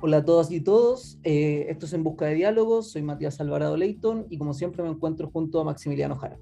Hola a todas y todos, eh, esto es En Busca de Diálogos, soy Matías Alvarado Leighton y como siempre me encuentro junto a Maximiliano Jara.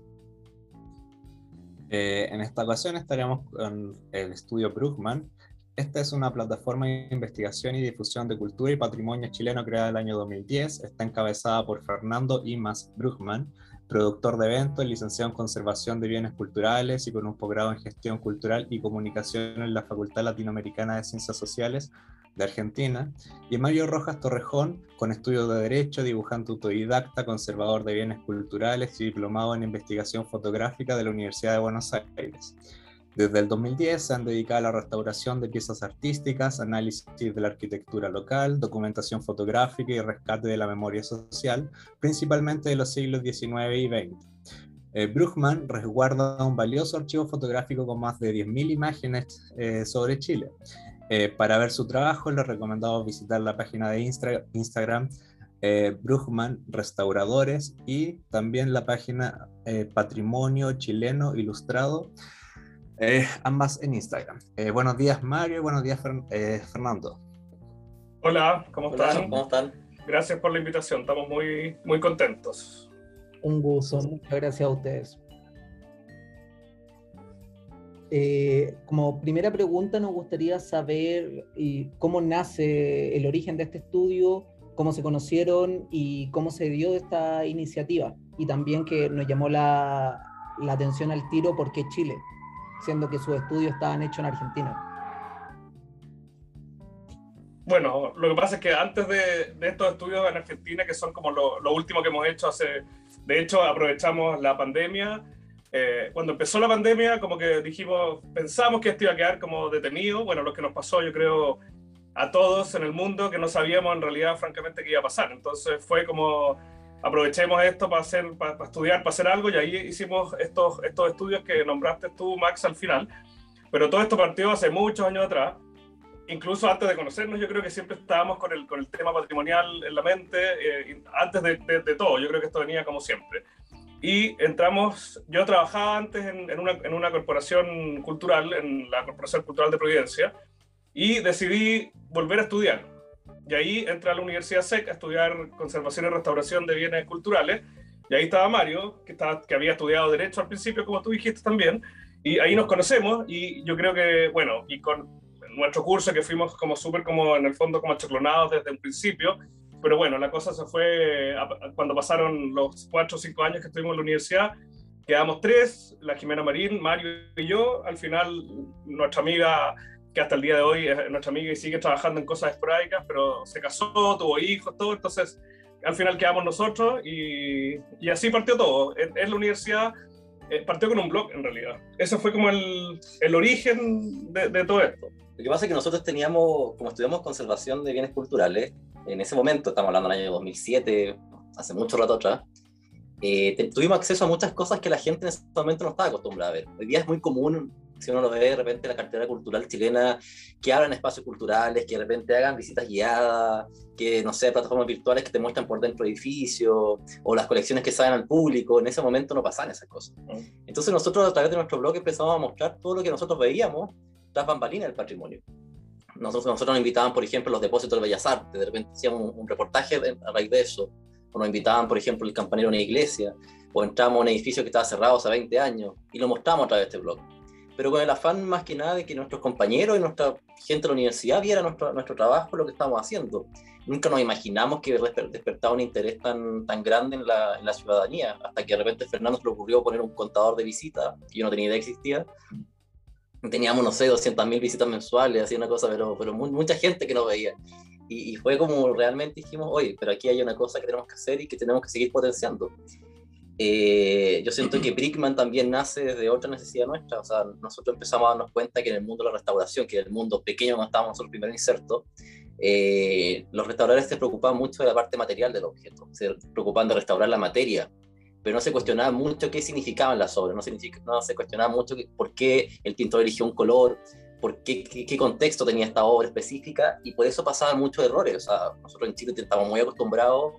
Eh, en esta ocasión estaremos con el estudio Brugman. Esta es una plataforma de investigación y difusión de cultura y patrimonio chileno creada el año 2010. Está encabezada por Fernando Imas Brugman, productor de eventos, licenciado en conservación de bienes culturales y con un posgrado en gestión cultural y comunicación en la Facultad Latinoamericana de Ciencias Sociales de Argentina, y Mario Rojas Torrejón, con estudios de Derecho, dibujante autodidacta, conservador de bienes culturales y diplomado en investigación fotográfica de la Universidad de Buenos Aires. Desde el 2010 se han dedicado a la restauración de piezas artísticas, análisis de la arquitectura local, documentación fotográfica y rescate de la memoria social, principalmente de los siglos XIX y XX. Eh, resguarda un valioso archivo fotográfico con más de 10.000 imágenes eh, sobre Chile. Eh, para ver su trabajo, les recomendamos visitar la página de Instagram eh, Bruchmann Restauradores y también la página eh, Patrimonio Chileno Ilustrado, eh, ambas en Instagram. buenos días Mario, buenos días Fernando. Hola, ¿cómo están? ¿Cómo están? Gracias por la invitación, estamos muy, muy contentos. Un gusto, muchas gracias a ustedes. Eh, como primera pregunta nos gustaría saber cómo nace el origen de este estudio, cómo se conocieron y cómo se dio esta iniciativa. Y también que nos llamó la, atención al tiro por qué Chile, siendo que sus estudios estaban hechos en Argentina. Bueno, lo que pasa es que antes de, estos estudios en Argentina, que son como lo, lo último que hemos hecho hace, de hecho aprovechamos la pandemia eh, cuando empezó la pandemia, como que dijimos, pensamos que esto iba a quedar como detenido. Bueno, lo que nos pasó, yo creo, a todos en el mundo, que no sabíamos en realidad, francamente, qué iba a pasar. Entonces fue como, aprovechemos esto para, hacer, para, estudiar, para hacer algo, y ahí hicimos estos, estos estudios que nombraste tú, Max, al final. Pero todo esto partió hace muchos años atrás. Incluso antes de conocernos, yo creo que siempre estábamos con el, con el tema patrimonial en la mente, eh, antes de, de todo. Yo creo que esto venía como siempre y entramos, yo trabajaba antes en, en, una, en, una, corporación cultural, en la Corporación Cultural de Providencia, y decidí volver a estudiar. Y ahí entré a la Universidad SEC a estudiar conservación y restauración de bienes culturales, y ahí estaba Mario, que, estaba, que había estudiado Derecho al principio, como tú dijiste también, y ahí nos conocemos, y yo creo que, bueno, y con nuestro curso que fuimos como súper como en el fondo como achoclonados desde el principio, pero bueno, la cosa se fue cuando pasaron los cuatro o cinco años que estuvimos en la universidad. Quedamos tres, la Jimena Marín, Mario y yo. Al final, nuestra amiga, que hasta el día de hoy es nuestra amiga y sigue trabajando en cosas esporádicas, pero se casó, tuvo hijos, todo. Entonces, al final quedamos nosotros y, y así partió todo. En, la universidad eh, partió con un blog, en realidad. Ese fue como el, el origen de, de todo esto. Lo que pasa es que nosotros teníamos, como estudiamos conservación de bienes culturales, en ese momento, estamos hablando del año 2007, hace mucho rato atrás, eh, tuvimos acceso a muchas cosas que la gente en ese momento no estaba acostumbrada a ver. Hoy día es muy común, si uno lo ve de repente, la cartera cultural chilena, que abran espacios culturales, que de repente hagan visitas guiadas, que, no sé, plataformas virtuales que te muestran por dentro edificios, o las colecciones que salen al público. En ese momento no pasaban esas cosas. Entonces nosotros a través de nuestro blog empezamos a mostrar todo lo que nosotros veíamos tras bambalinas del patrimonio nosotros, nosotros nos invitaban, por ejemplo, los depósitos de Bellas Artes, de repente hacíamos un, reportaje a raíz de eso, o nos invitaban, por ejemplo, el campanero de una iglesia, o entramos a un edificio que estaba cerrado hace 20 años, y lo mostramos a través de este blog. Pero con el afán más que nada de que nuestros compañeros y nuestra gente de la universidad viera nuestro, nuestro trabajo, lo que estamos haciendo. Nunca nos imaginamos que despertaba un interés tan, tan grande en la, en la ciudadanía, hasta que de repente Fernando se le ocurrió poner un contador de visitas, que yo no tenía idea existía, teníamos, no sé, 200.000 visitas mensuales, así una cosa, pero, pero mucha gente que nos veía. Y, fue como realmente dijimos, oye, pero aquí hay una cosa que tenemos que hacer y que tenemos que seguir potenciando. Eh, yo siento que Brickman también nace desde otra necesidad nuestra, o sea, nosotros empezamos a darnos cuenta que en el mundo de la restauración, que en el mundo pequeño donde estábamos nosotros primero insertos, eh, los restauradores se preocupaban mucho de la parte material del objeto, se preocupaban de restaurar la materia, pero no se cuestionaba mucho qué significaban las obras, no se, no se cuestionaba mucho por qué el pintor eligió un color, por qué, qué, contexto tenía esta obra específica, y por eso pasaban muchos errores. O sea, nosotros en Chile estamos muy acostumbrados,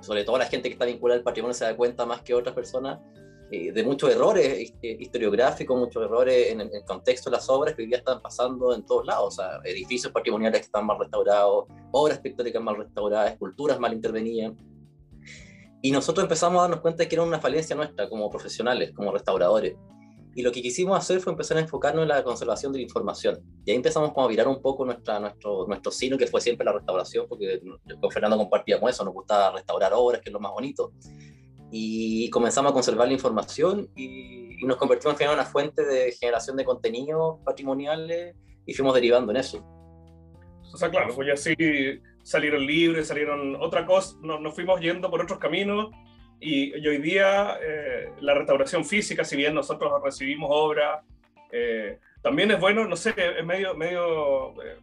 sobre todo la gente que está vinculada al patrimonio se da cuenta más que otras personas, eh, de muchos errores historiográficos, muchos errores en el contexto de las obras que hoy día están pasando en todos lados, o sea, edificios patrimoniales que están mal restaurados, obras pictóricas mal restauradas, esculturas mal intervenidas. Y nosotros empezamos a darnos cuenta de que era una falencia nuestra como profesionales, como restauradores. Y lo que quisimos hacer fue empezar a enfocarnos en la conservación de la información. Y ahí empezamos como a virar un poco nuestra, nuestro, nuestro sino, que fue siempre la restauración, porque con Fernando compartíamos eso, nos gustaba restaurar obras, que es lo más bonito. Y comenzamos a conservar la información y, nos convertimos en una fuente de generación de contenidos patrimoniales y fuimos derivando en eso. O sea, claro, pues ya así salieron libres, salieron otra cosa, nos fuimos yendo por otros caminos y, hoy día eh, la restauración física, si bien nosotros recibimos obra, eh, también es bueno, no sé, es medio, medio eh,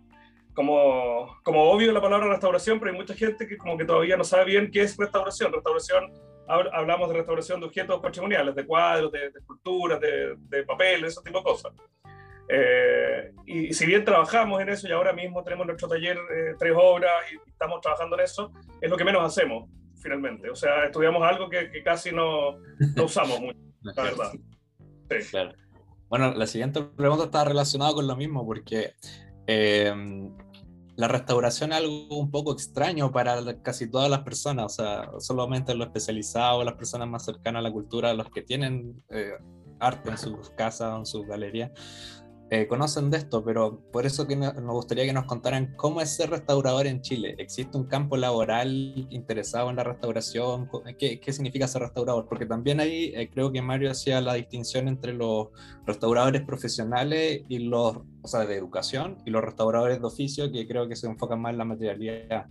como, como obvio la palabra restauración, pero hay mucha gente que como que todavía no sabe bien qué es restauración. Restauración, hablamos de restauración de objetos patrimoniales, de cuadros, de, esculturas, de, de papel, ese tipo de cosas. y, si bien trabajamos en eso y ahora mismo tenemos en nuestro taller tres obras y estamos trabajando en eso, es lo que menos hacemos finalmente. O sea, estudiamos algo que, que casi no, no, usamos mucho, la verdad. Sí. Claro. Bueno, la siguiente pregunta está relacionada con lo mismo, porque eh, la restauración es algo un poco extraño para casi todas las personas, o sea, solamente los especializados, las personas más cercanas a la cultura, los que tienen eh, arte en sus casas, en sus galerías. Eh, conocen de esto, pero por eso que nos gustaría que nos contaran cómo es ser restaurador en Chile. ¿Existe un campo laboral interesado en la restauración? ¿Qué, significa ser restaurador? Porque también ahí eh, creo que Mario hacía la distinción entre los restauradores profesionales y los, o sea, de educación y los restauradores de oficio, que creo que se enfocan más en la materialidad.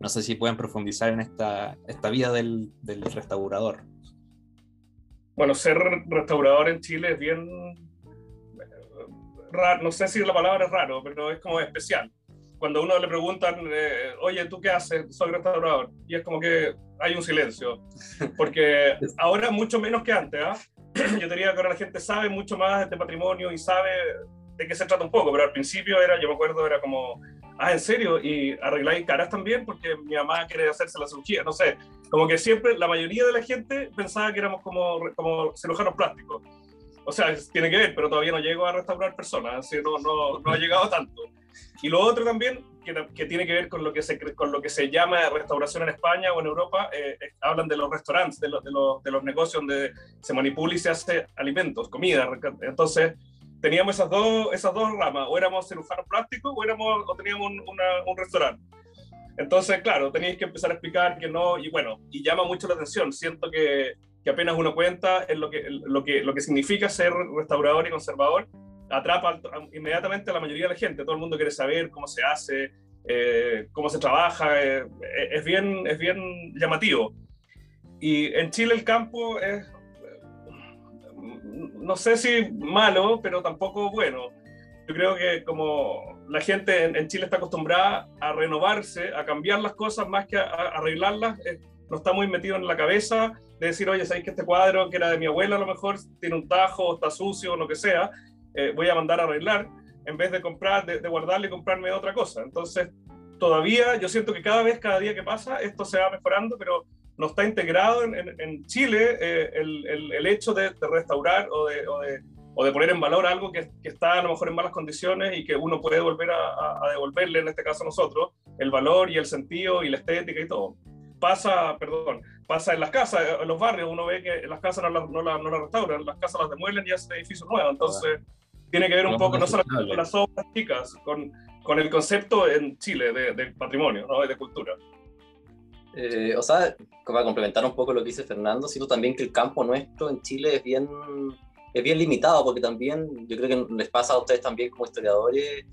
No sé si pueden profundizar en esta, esta vida del, del restaurador. Bueno, ser restaurador en Chile es bien no sé si la palabra es raro, pero es como especial. Cuando a uno le preguntan, eh, oye, ¿tú qué haces? Soy restaurador. Y es como que hay un silencio. Porque ahora mucho menos que antes. ¿ah? Yo diría que ahora la gente sabe mucho más de patrimonio y sabe de qué se trata un poco, pero al principio era, yo me acuerdo, era como, ah, ¿en serio? ¿Y arregláis caras también? Porque mi mamá quiere hacerse la cirugía, no sé. Como que siempre, la mayoría de la gente pensaba que éramos como, como cirujanos plásticos o sea, tiene que ver, pero todavía no llego a restaurar personas, así no, no, no ha llegado tanto. Y lo otro también, que, que, tiene que ver con lo que, se, con lo que se llama restauración en España o en Europa, eh, hablan de los restaurantes, de, de, de, los negocios donde se manipula y se hace alimentos, comida. Entonces, teníamos esas dos, esas dos ramas, o éramos cirujanos plásticos o, éramos, o teníamos un, un restaurante. Entonces, claro, tenéis que empezar a explicar que no, y bueno, y llama mucho la atención. Siento que que apenas uno cuenta en lo que, lo que, lo que significa ser restaurador y conservador, atrapa inmediatamente a la mayoría de la gente. Todo el mundo quiere saber cómo se hace, eh, cómo se trabaja, eh, es, bien, es bien llamativo. Y en Chile el campo es, no sé si malo, pero tampoco bueno. Yo creo que como la gente en, Chile está acostumbrada a renovarse, a cambiar las cosas más que a, arreglarlas, no está muy metido en la cabeza de decir, oye, ¿sabéis que este cuadro que era de mi abuela a lo mejor tiene un tajo, está sucio lo que sea? Eh, voy a mandar a arreglar en vez de comprar, de, guardarle y comprarme otra cosa. Entonces, todavía yo siento que cada vez, cada día que pasa, esto se va mejorando, pero no está integrado en, en, Chile eh, el, el, el, hecho de, restaurar o de, o de, o de, poner en valor algo que, que, está a lo mejor en malas condiciones y que uno puede volver a, a, devolverle, en este caso a nosotros, el valor y el sentido y la estética y todo. Pasa, perdón, pasa en las casas, en los barrios, uno ve que las casas no las no la, no la restauran, las casas las demuelen y hacen edificios nuevos. Entonces, tiene que ver un poco, no solamente con las obras chicas, con, con el concepto en Chile de, de patrimonio, ¿no? de cultura. Eh, o sea, para complementar un poco lo que dice Fernando, siento también que el campo nuestro en Chile es bien, es bien limitado, porque también yo creo que les pasa a ustedes también como historiadores,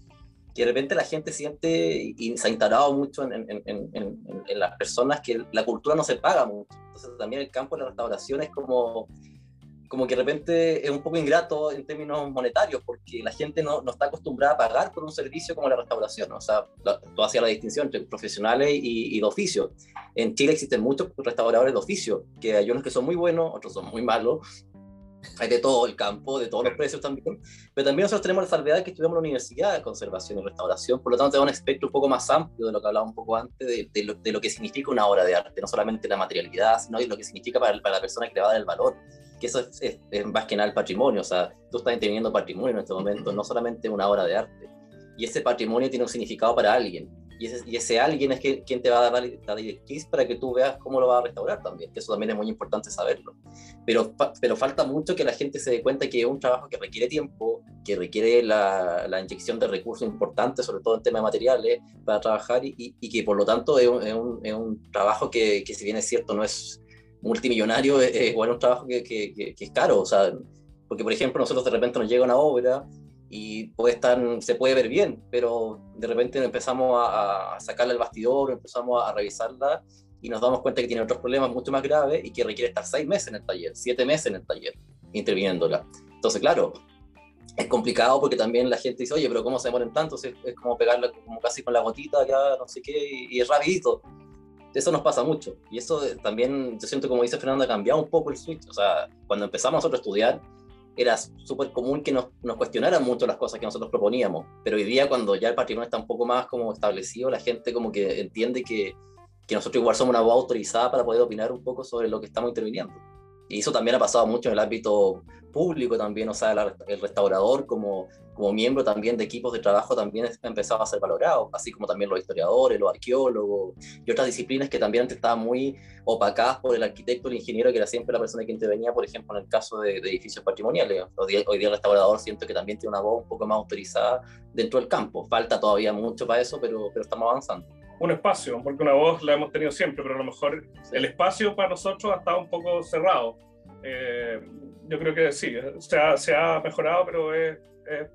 que de repente la gente siente y se ha instalado mucho en, en, en, en, las personas que la cultura no se paga mucho. Entonces también el campo de la restauración es como, como que de repente es un poco ingrato en términos monetarios, porque la gente no, no está acostumbrada a pagar por un servicio como la restauración. O sea, tú hacías la distinción entre profesionales y, y, de oficio. En Chile existen muchos restauradores de oficio, que hay unos que son muy buenos, otros son muy malos, hay de todo el campo, de todos los precios también, pero también nosotros tenemos la salvedad que estudiamos en la Universidad de Conservación y Restauración, por lo tanto tenemos un espectro un poco más amplio de lo que hablaba un poco antes, de, lo, de, lo, que significa una obra de arte, no solamente la materialidad, sino lo que significa para, para la persona que le va a dar el valor, que eso es, es, más que nada el patrimonio, o sea, tú estás teniendo patrimonio en este momento, no solamente una obra de arte, y ese patrimonio tiene un significado para alguien, y ese, y ese, alguien es que, quien te va a dar la directriz para que tú veas cómo lo va a restaurar también, que eso también es muy importante saberlo. Pero, pero falta mucho que la gente se dé cuenta que es un trabajo que requiere tiempo, que requiere la, la inyección de recursos importantes, sobre todo en temas de materiales, para trabajar y, y, que por lo tanto es un, es un, es un trabajo que, que, si bien es cierto, no es multimillonario, es, es un trabajo que, que, es caro. O sea, porque, por ejemplo, nosotros de repente nos llega una obra y puede estar, se puede ver bien, pero de repente empezamos a, a sacarla al bastidor, empezamos a, revisarla y nos damos cuenta que tiene otros problemas mucho más graves y que requiere estar seis meses en el taller, siete meses en el taller, interviniéndola. Entonces, claro, es complicado porque también la gente dice, oye, pero ¿cómo se demoran tanto? Es, es como pegarla como casi con la gotita, ya no sé qué, y, y, es rapidito. Eso nos pasa mucho. Y eso también, yo siento, como dice Fernando, ha cambiado un poco el switch. O sea, cuando empezamos nosotros a estudiar, era súper común que nos, nos, cuestionaran mucho las cosas que nosotros proponíamos, pero hoy día cuando ya el patrimonio está un poco más como establecido, la gente como que entiende que, que nosotros igual somos una voz autorizada para poder opinar un poco sobre lo que estamos interviniendo. Y eso también ha pasado mucho en el ámbito público también, o sea, la, el restaurador como, como miembro también de equipos de trabajo también ha empezado a ser valorado, así como también los historiadores, los arqueólogos y otras disciplinas que también antes estaban muy opacadas por el arquitecto, el ingeniero, que era siempre la persona que intervenía, por ejemplo, en el caso de, de edificios patrimoniales. Hoy día, el restaurador siento que también tiene una voz un poco más autorizada dentro del campo. Falta todavía mucho para eso, pero, pero estamos avanzando un espacio, porque una voz la hemos tenido siempre, pero a lo mejor el espacio para nosotros ha estado un poco cerrado. Eh, yo creo que sí, se ha, se ha mejorado, pero es, es,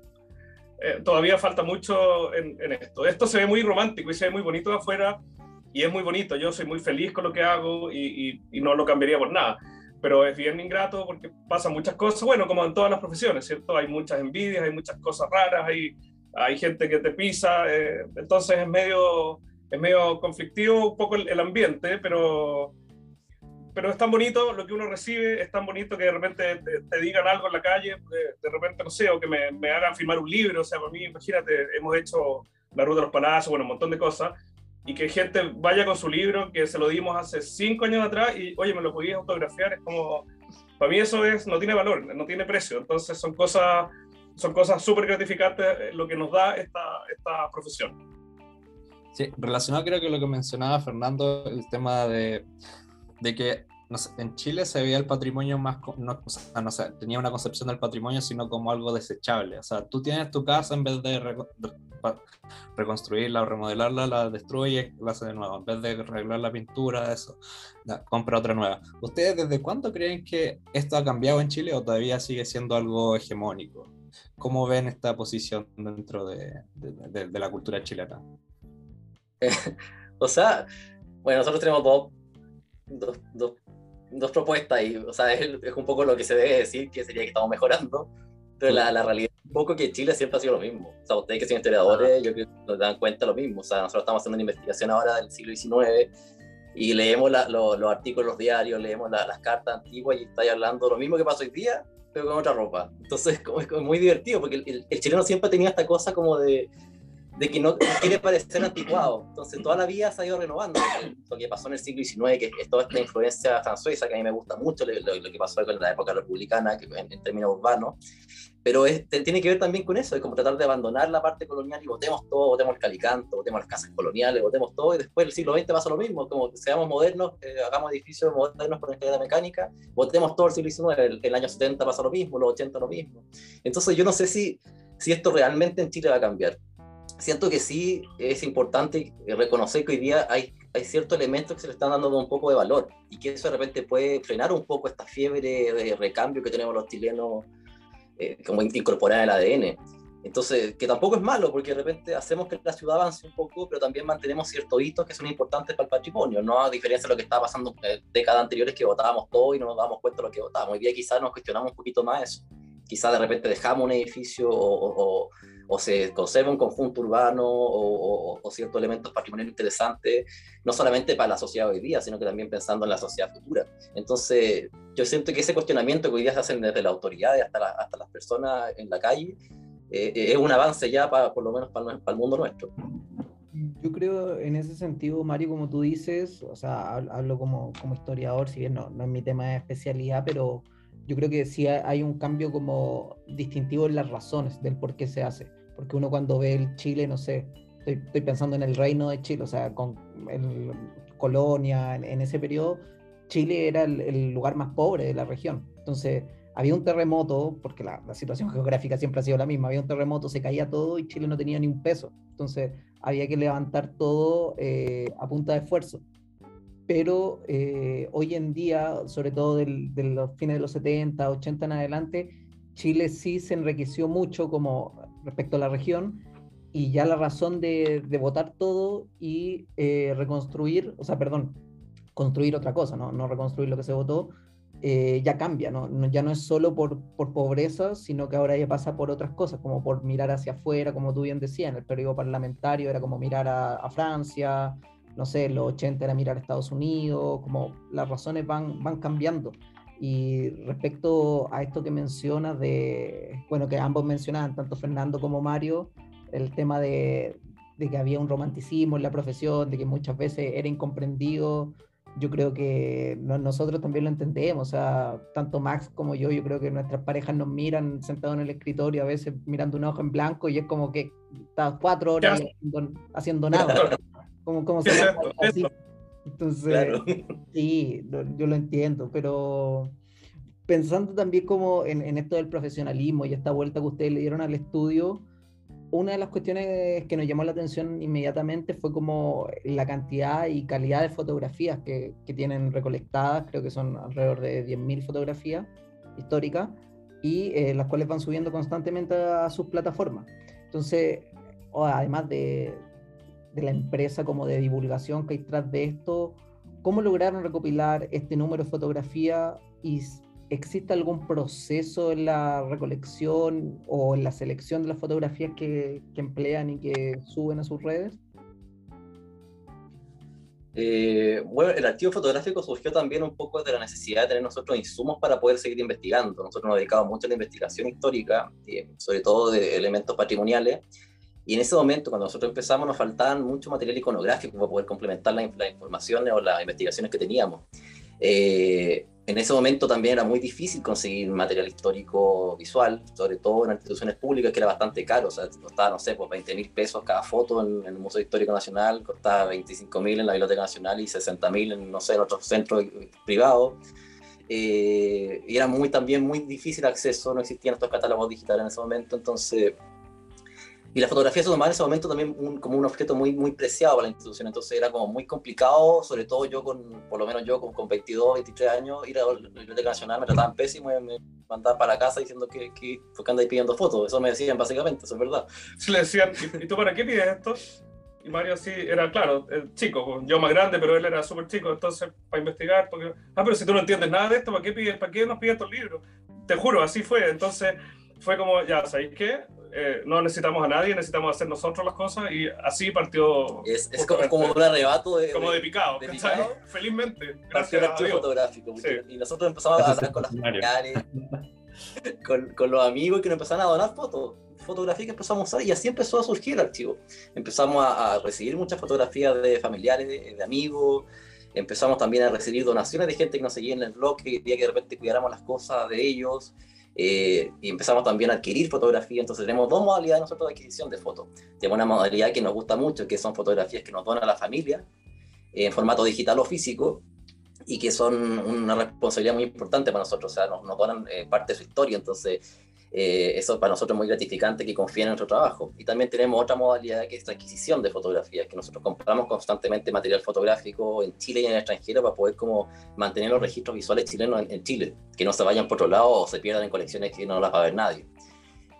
eh, todavía falta mucho en, en, esto. Esto se ve muy romántico y se ve muy bonito de afuera y es muy bonito. Yo soy muy feliz con lo que hago y, y, y no lo cambiaría por nada. Pero es bien ingrato porque pasan muchas cosas, bueno, como en todas las profesiones, ¿cierto? Hay muchas envidias, hay muchas cosas raras, hay, hay gente que te pisa, eh, entonces es medio es medio conflictivo un poco el, el, ambiente, pero, pero es tan bonito lo que uno recibe, es tan bonito que de repente te, te digan algo en la calle, de, de, repente, no sé, o que me, me, hagan firmar un libro, o sea, para mí, imagínate, hemos hecho la ruta de los palacios, bueno, un montón de cosas, y que gente vaya con su libro, que se lo dimos hace cinco años atrás, y oye, me lo podías autografiar, es como, para mí eso es, no tiene valor, no tiene precio, entonces son cosas son cosas súper gratificantes lo que nos da esta, esta profesión. Sí, relacionado creo que lo que mencionaba Fernando, el tema de, de que no sé, en Chile se veía el patrimonio más, no, o sea, no sé, tenía una concepción del patrimonio sino como algo desechable. O sea, tú tienes tu casa en vez de, re, de reconstruirla o remodelarla, la destruyes, la haces de nuevo. En vez de arreglar la pintura, eso, la, compra otra nueva. ¿Ustedes desde cuándo creen que esto ha cambiado en Chile o todavía sigue siendo algo hegemónico? ¿Cómo ven esta posición dentro de, de, de, de la cultura chilena? o sea, bueno, nosotros tenemos dos, dos, dos, dos propuestas y, o sea, es, es, un poco lo que se debe decir, que sería que estamos mejorando, pero la, la, realidad es un poco que Chile siempre ha sido lo mismo. O sea, ustedes que son historiadores, yo creo que nos dan cuenta lo mismo. O sea, nosotros estamos haciendo una investigación ahora del siglo XIX y leemos la, lo, los artículos, los diarios, leemos la, las cartas antiguas y estáis hablando lo mismo que pasa hoy día, pero con otra ropa. Entonces, como, es como muy divertido, porque el, el, el chileno siempre tenía esta cosa como de de que no quiere parecer anticuado. Entonces, toda la vida se ha ido renovando. Lo que pasó en el siglo XIX, que es toda esta influencia francesa, que a mí me gusta mucho, lo, lo que pasó en la época republicana, que en, en términos urbanos, pero tiene que ver también con eso, es como tratar de abandonar la parte colonial y votemos todo, votemos el calicanto, votemos las casas coloniales, votemos todo, y después el siglo XX pasa lo mismo, como seamos modernos, eh, hagamos edificios modernos con escalera mecánica, votemos todo el siglo XIX, el, el año 70 pasa lo mismo, los 80 lo mismo. Entonces yo no sé si, si esto realmente en Chile va a cambiar siento que sí es importante reconocer que hoy día hay, hay ciertos elementos que se le están dando un poco de valor y que eso de repente puede frenar un poco esta fiebre de recambio que tenemos los chilenos eh, como incorporar el ADN. Entonces, que tampoco es malo, porque de repente hacemos que la ciudad avance un poco, pero también mantenemos ciertos hitos que son importantes para el patrimonio, ¿no? A diferencia de lo que estaba pasando en décadas anteriores, que votábamos todo y no nos dábamos cuenta de lo que votábamos. Hoy día quizás nos cuestionamos un poquito más eso. Quizás de repente dejamos un edificio o, o se conserva un conjunto urbano o, o, ciertos elementos patrimoniales interesantes, no solamente para la sociedad hoy día, sino que también pensando en la sociedad futura. Entonces, yo siento que ese cuestionamiento que hoy día se hacen desde las autoridades hasta, hasta las personas en la calle, eh, es un avance ya para, por lo menos para, para el mundo nuestro. Yo creo en ese sentido, Mario, como tú dices, o sea, hablo como, como historiador, si bien no, no es mi tema de especialidad, pero yo creo que sí hay un cambio como distintivo en las razones del por qué se hace. Porque uno cuando ve el Chile, no sé, estoy, estoy pensando en el reino de Chile, o sea, con el, Colonia, en, ese periodo, Chile era el, el, lugar más pobre de la región. Entonces, había un terremoto, porque la, la, situación geográfica siempre ha sido la misma, había un terremoto, se caía todo y Chile no tenía ni un peso. Entonces, había que levantar todo eh, a punta de esfuerzo. Pero eh, hoy en día, sobre todo de los fines de los 70, 80 en adelante, Chile sí se enriqueció mucho como respecto a la región y ya la razón de, de votar todo y eh, reconstruir, o sea, perdón, construir otra cosa, ¿no? no reconstruir lo que se votó, eh, ya cambia, ¿no? ya no es solo por, por pobreza, sino que ahora ya pasa por otras cosas, como por mirar hacia afuera, como tú bien decías, en el periodo parlamentario era como mirar a, Francia, no sé, en los 80 era mirar a Estados Unidos, como las razones van, van cambiando. Y respecto a esto que mencionas de, bueno, que ambos mencionaban, tanto Fernando como Mario, el tema de, de que había un romanticismo en la profesión, de que muchas veces era incomprendido yo creo que nosotros también lo entendemos, o sea, tanto Max como yo, yo creo que nuestras parejas nos miran sentados en el escritorio, a veces mirando un ojo en blanco y es como que estás cuatro horas haciendo, nada, como, como se así. Entonces, sí, yo lo entiendo, pero pensando también como en, en esto del profesionalismo y esta vuelta que ustedes le dieron al estudio, una de las cuestiones que nos llamó la atención inmediatamente fue como la cantidad y calidad de fotografías que, que tienen recolectadas, creo que son alrededor de 10.000 fotografías históricas, y eh, las cuales van subiendo constantemente a sus plataformas. Entonces, además de, de, la empresa como de divulgación que hay tras de esto, ¿cómo lograron recopilar este número de fotografías y ¿existe algún proceso en la recolección o en la selección de las fotografías que, emplean y que suben a sus redes? Eh, bueno, el archivo fotográfico surgió también un poco de la necesidad de tener nosotros insumos para poder seguir investigando. Nosotros nos dedicamos mucho a la investigación histórica, eh, sobre todo de elementos patrimoniales, y en ese momento, cuando nosotros empezamos, nos faltaban mucho material iconográfico para poder complementar las informaciones o las investigaciones que teníamos. Eh, en ese momento también era muy difícil conseguir material histórico visual, sobre todo en instituciones públicas, que era bastante caro. O sea, costaba, no sé, pues 20 mil pesos cada foto en, el Museo Histórico Nacional, costaba 25 mil en la Biblioteca Nacional y 60 mil en, no sé, en otros centros privados. Eh, y era muy, también muy difícil acceso, no existían estos catálogos digitales en ese momento, entonces y la fotografía se tomaba en ese momento también como un objeto muy, muy preciado para la institución, entonces era como muy complicado, sobre todo yo con, por lo menos yo con, con 22, 23 años, ir a la Biblioteca Nacional, me trataban pésimo y me mandaban para casa diciendo que, que, que andáis pidiendo fotos, eso me decían básicamente, eso es verdad. Sí, le decían, ¿y tú para qué pides esto? Y Mario sí, era claro, chico, pues, yo más grande, pero él era súper chico, entonces para investigar, porque, ah, pero si tú no entiendes nada de esto, ¿para qué, pides, para qué nos pides estos libros? Te juro, así fue, entonces fue como, ya, ¿sabéis qué? Eh, no necesitamos a nadie, necesitamos hacer nosotros las cosas y así partió. Es, es como, como, un arrebato de. Como de picado, de picado Felizmente. Gracias partió el fotográfico. Y nosotros empezamos a hablar con las familiares, con, con, los amigos que nos empezaron a donar fotos. Fotografías que empezamos a usar y así empezó a surgir el archivo. Empezamos a, a recibir muchas fotografías de familiares, de, de amigos empezamos también a recibir donaciones de gente que nos seguía en el blog, que quería que de repente cuidáramos las cosas de ellos. Eh, y empezamos también a adquirir fotografía, entonces tenemos dos modalidades nosotros de adquisición de fotos. Tenemos una modalidad que nos gusta mucho, que son fotografías que nos dona la familia, en formato digital o físico, y que son una responsabilidad muy importante para nosotros, o sea, nos, nos donan eh, parte de su historia, entonces eh, eso para nosotros es muy gratificante que confíen en nuestro trabajo. Y también tenemos otra modalidad que es la adquisición de fotografías, que nosotros compramos constantemente material fotográfico en Chile y en el extranjero para poder como mantener los registros visuales chilenos en, Chile, que no se vayan por otro lado o se pierdan en colecciones que no las va a ver nadie.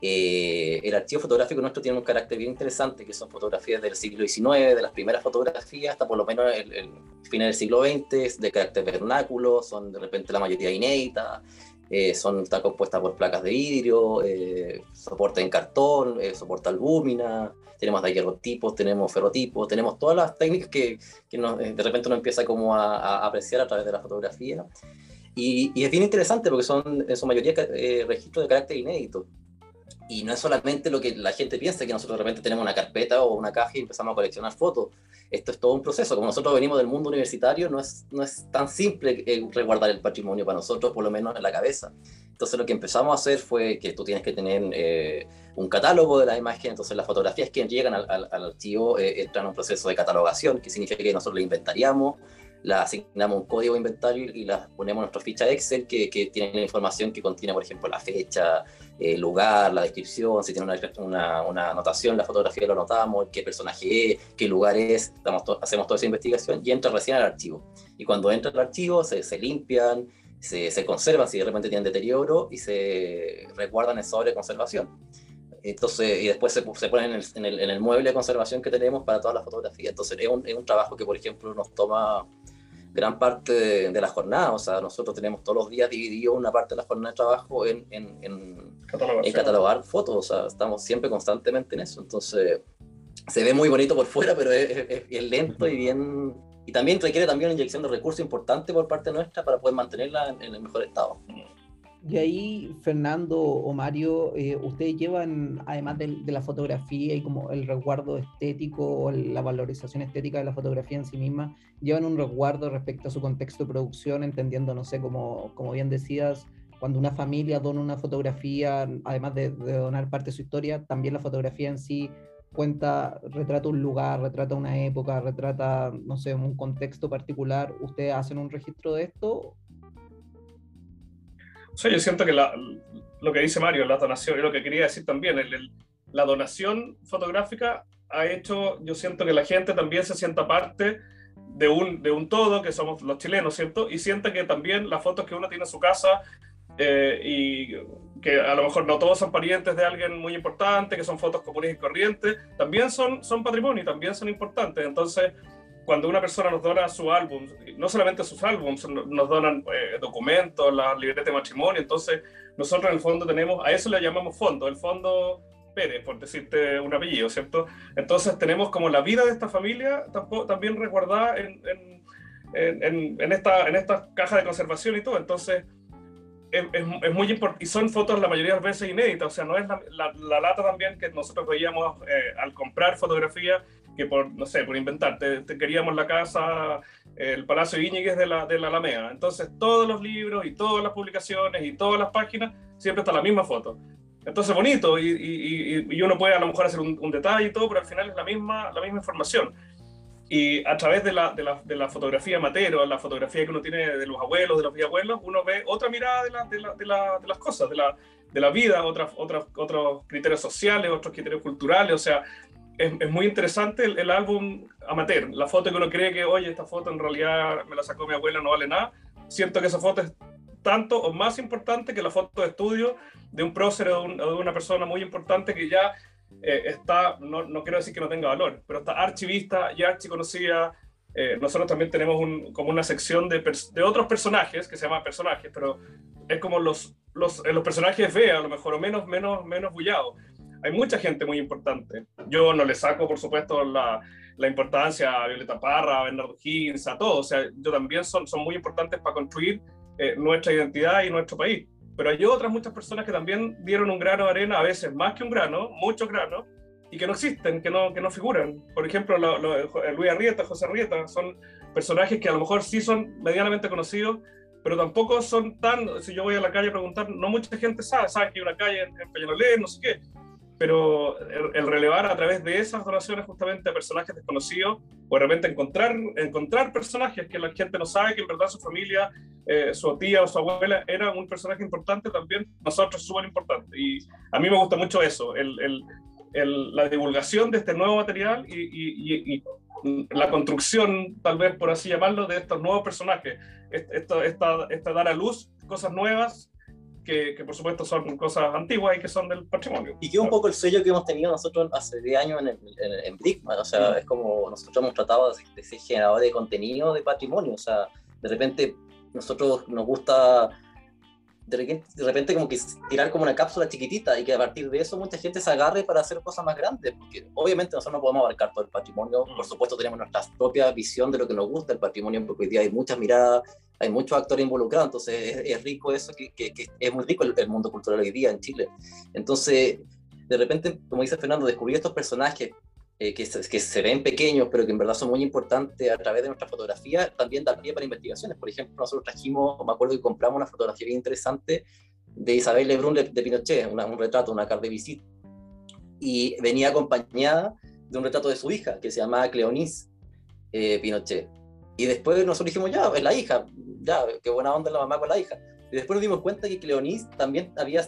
Eh, el archivo fotográfico nuestro tiene un carácter bien interesante, que son fotografías del siglo XIX, de las primeras fotografías hasta por lo menos el, el final del siglo XX, de carácter vernáculo, son de repente la mayoría inéditas, eh, son, está compuesta por placas de vidrio, eh, soporta en cartón, eh, soporta albúmina, tenemos daguerrotipos, tenemos ferrotipos, tenemos todas las técnicas que, que de repente uno empieza como a, a, apreciar a través de la fotografía. Y, y es bien interesante porque son en su mayoría registros de carácter inédito. Y no es solamente lo que la gente piensa, que nosotros de repente tenemos una carpeta o una caja y empezamos a coleccionar fotos. Esto es todo un proceso. Como nosotros venimos del mundo universitario, no es, no es tan simple eh, resguardar el patrimonio para nosotros, por lo menos en la cabeza. Entonces lo que empezamos a hacer fue que tú tienes que tener eh, un catálogo de la imagen, entonces las fotografías que llegan al, al, archivo eh, entran en un proceso de catalogación, que significa que nosotros le inventariamos, la asignamos un código de inventario y las ponemos en nuestra ficha Excel que, que tiene la información que contiene, por ejemplo, la fecha, el lugar, la descripción, si tiene una, una, una, anotación, la fotografía lo anotamos, qué personaje es, qué lugar es, hacemos toda esa investigación y entra recién al archivo. Y cuando entra al archivo se, se limpian, se, se, conservan si de repente tienen deterioro y se resguardan en sobre conservación. Entonces, y después se, se ponen en el, en, el, en el, mueble de conservación que tenemos para todas las fotografías. Entonces, es un, es un trabajo que, por ejemplo, nos toma gran parte de, la jornada. O sea, nosotros tenemos todos los días dividido una parte de la jornada de trabajo en, en, en, en catalogar fotos. O sea, estamos siempre constantemente en eso. Entonces, se ve muy bonito por fuera, pero es, es, lento y bien... Y también requiere también una inyección de recursos importante por parte nuestra para poder mantenerla en, en el mejor estado. Y ahí, Fernando o Mario, eh, ustedes llevan, además de, de, la fotografía y como el resguardo estético o la valorización estética de la fotografía en sí misma, llevan un resguardo respecto a su contexto de producción, entendiendo, no sé, como, como bien decías, cuando una familia dona una fotografía, además de, de donar parte de su historia, también la fotografía en sí cuenta, retrata un lugar, retrata una época, retrata, no sé, un contexto particular. ¿Ustedes hacen un registro de esto o sea, yo siento que la, lo que dice Mario, la donación, y lo que quería decir también, el, el, la donación fotográfica ha hecho, yo siento que la gente también se sienta parte de un, de un todo, que somos los chilenos, ¿cierto? Y siente que también las fotos que uno tiene en su casa eh, y que a lo mejor no todos son parientes de alguien muy importante, que son fotos comunes y corrientes, también son, son patrimonio y también son importantes. Entonces, cuando una persona nos dona su álbum, no solamente sus álbumes, nos donan eh, documentos, la libreta de matrimonio, entonces nosotros en el fondo tenemos, a eso le llamamos fondo, el fondo Pérez, por decirte un apellido, ¿cierto? Entonces tenemos como la vida de esta familia también resguardada en, en, en, en esta, en esta caja de conservación y todo, entonces es, es, muy importante, y son fotos la mayoría de las veces inéditas, o sea, no es la, la, la lata también que nosotros veíamos eh, al comprar fotografía que por, no sé, por inventar, te, queríamos la casa, el Palacio Íñiguez de la, de la Alameda. Entonces, todos los libros y todas las publicaciones y todas las páginas, siempre está la misma foto. Entonces, bonito, y, y, y uno puede a lo mejor hacer un, un, detalle y todo, pero al final es la misma, la misma información. Y a través de la, de la, de la fotografía matero, la fotografía que uno tiene de los abuelos, de los bisabuelos, uno ve otra mirada de, la, de, de las cosas, de la, de la vida, otras, otras, otros criterios sociales, otros criterios culturales, o sea, es, muy interesante el, el, álbum amateur. La foto que uno cree que, oye, esta foto en realidad me la sacó mi abuela, no vale nada. Siento que esa foto es tanto o más importante que la foto de estudio de un prócer o de, de una persona muy importante que ya eh, está, no, no, quiero decir que no tenga valor, pero está archivista y archiconocida. Eh, nosotros también tenemos un, como una sección de, de, otros personajes que se llama personajes, pero es como los, los, los personajes B, a lo mejor, o menos, menos, menos bullados hay mucha gente muy importante. Yo no le saco, por supuesto, la, la importancia a Violeta Parra, a Bernardo Higgins, a todos. O sea, yo también son, son muy importantes para construir eh, nuestra identidad y nuestro país. Pero hay otras muchas personas que también dieron un grano de arena, a veces más que un grano, muchos granos, y que no existen, que no, que no figuran. Por ejemplo, lo, lo, Luis Arrieta, José Arrieta, son personajes que a lo mejor sí son medianamente conocidos, pero tampoco son tan, si yo voy a la calle a preguntar, no mucha gente sabe, sabe que hay una calle en, en Peñalolén, no sé qué, pero el, relevar a través de esas donaciones justamente a personajes desconocidos, o de repente encontrar, encontrar personajes que la gente no sabe que en verdad su familia, eh, su tía o su abuela era un personaje importante también, nosotros súper importante. Y a mí me gusta mucho eso, el, el, el, la divulgación de este nuevo material y, y, y, la construcción, tal vez por así llamarlo, de estos nuevos personajes. Esta, esta, esta dar a luz cosas nuevas que, que, por supuesto son cosas antiguas y que son del patrimonio. Y que un poco el sello que hemos tenido nosotros hace 10 años en, en, en Brickman, o sea, es como nosotros hemos tratado de, de ser generadores de contenido de patrimonio, o sea, de repente nosotros nos gusta de repente, como que tirar como una cápsula chiquitita y que a partir de eso mucha gente se agarre para hacer cosas más grandes, porque obviamente nosotros no podemos abarcar todo el patrimonio, por supuesto tenemos nuestra propia visión de lo que nos gusta el patrimonio, porque hoy día hay muchas miradas, hay muchos actores involucrados, entonces es, rico eso, que, que, es muy rico el, el, mundo cultural hoy día en Chile. Entonces, de repente, como dice Fernando, descubrir estos personajes eh, que, que, se ven pequeños, pero que en verdad son muy importantes a través de nuestra fotografía, también da pie para investigaciones. Por ejemplo, nosotros trajimos, me acuerdo que compramos una fotografía bien interesante de Isabel Lebrun de, Pinochet, un retrato, una carta de visita, y venía acompañada de un retrato de su hija, que se llamaba Cleonis eh, Pinochet. Y después nosotros dijimos, ya, es la hija, ya, qué buena onda la mamá con la hija. Y después nos dimos cuenta que Cleonis también había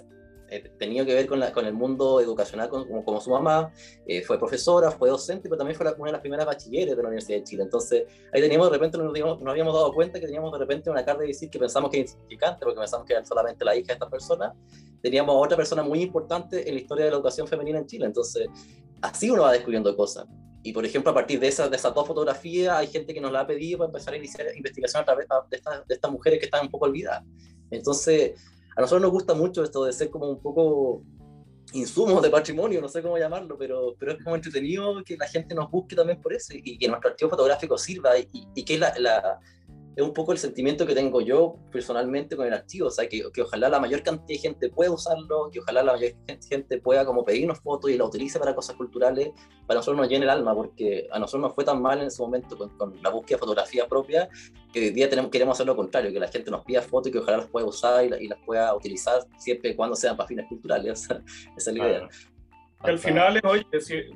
eh, tenía que ver con, la, con, el mundo educacional como, como su mamá, eh, fue profesora, fue docente, pero también fue una de las primeras bachilleres de la Universidad de Chile. Entonces, ahí teníamos de repente, nos, nos habíamos dado cuenta que teníamos de repente una carta de decir que pensamos que era insignificante, porque pensamos que era solamente la hija de esta persona, teníamos otra persona muy importante en la historia de la educación femenina en Chile. Entonces, así uno va descubriendo cosas. Y por ejemplo, a partir de, esa, de esas dos fotografías, hay gente que nos la ha pedido para empezar a iniciar investigación a través de, de estas mujeres que están un poco olvidadas. Entonces, a nosotros nos gusta mucho esto de ser como un poco insumos de patrimonio, no sé cómo llamarlo, pero, pero es como entretenido que la gente nos busque también por eso y, que nuestro archivo fotográfico sirva y, que la, la, es un poco el sentimiento que tengo yo personalmente con el archivo, o sea, que, que, ojalá la mayor cantidad de gente pueda usarlo, que ojalá la mayor gente pueda como pedirnos fotos y la utilice para cosas culturales, para nosotros nos llene el alma, porque a nosotros nos fue tan mal en ese momento con, con la búsqueda de fotografía propia, que hoy día tenemos, queremos hacer lo contrario, que la gente nos pida fotos y que ojalá las pueda usar y, las pueda utilizar siempre y cuando sean para fines culturales, esa, es la idea. Al final oye,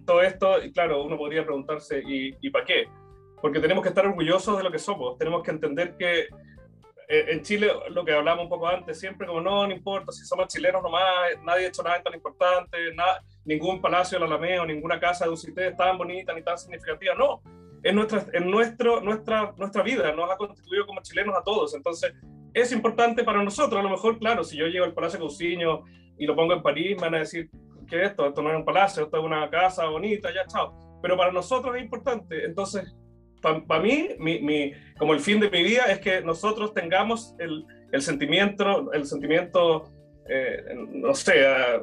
todo esto, y claro, uno podría preguntarse, ¿y, y para qué? Porque tenemos que estar orgullosos de lo que somos, tenemos que entender que eh, en Chile, lo que hablábamos un poco antes, siempre como no, no importa, si somos chilenos nomás, nadie ha hecho nada tan importante, nada, ningún palacio de la Alameda o ninguna casa de UCT es tan bonita ni tan significativa, no, es nuestra, en nuestro, nuestra, nuestra vida, nos ha constituido como chilenos a todos, entonces es importante para nosotros, a lo mejor, claro, si yo llego al Palacio Cousiño y lo pongo en París, me van a decir, ¿qué es esto? Esto no es un palacio, esto es una casa bonita, ya, chao, pero para nosotros es importante, entonces para mí, mi, mi, como el fin de mi vida es que nosotros tengamos el, el sentimiento, el sentimiento eh, no sé, ah,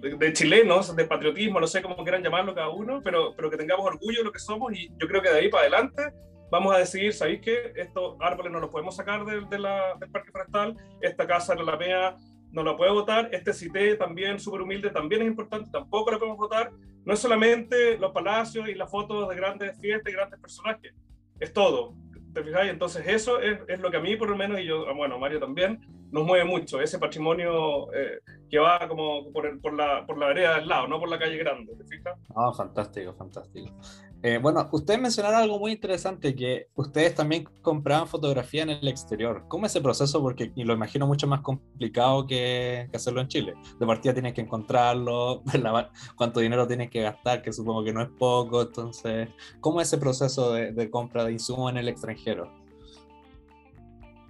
de, chilenos, de patriotismo, no sé cómo quieran llamarlo cada uno, pero, pero que tengamos orgullo de lo que somos y yo creo que de ahí para adelante vamos a decidir, ¿sabéis qué? Estos árboles no los podemos sacar de, de la, del parque forestal, esta casa de la MEA no la puede votar, este CITE también, súper humilde, también es importante, tampoco la podemos votar. No es solamente los palacios y las fotos de grandes fiestas y grandes personajes, es todo. ¿Te fijáis? Entonces eso es, lo que a mí por lo menos, y yo, bueno, Mario también, nos mueve mucho, ese patrimonio eh, que va como por, el, por, la, por la vereda del lado, no por la calle grande, ¿te fijas? Ah, fantástico, fantástico. Eh, bueno, ustedes mencionaron algo muy interesante, que ustedes también compraban fotografía en el exterior. ¿Cómo es ese proceso? Porque lo imagino mucho más complicado que, hacerlo en Chile. De partida tienes que encontrarlo, cuánto dinero tienes que gastar, que supongo que no es poco. Entonces, ¿cómo es ese proceso de compra de insumos en el extranjero?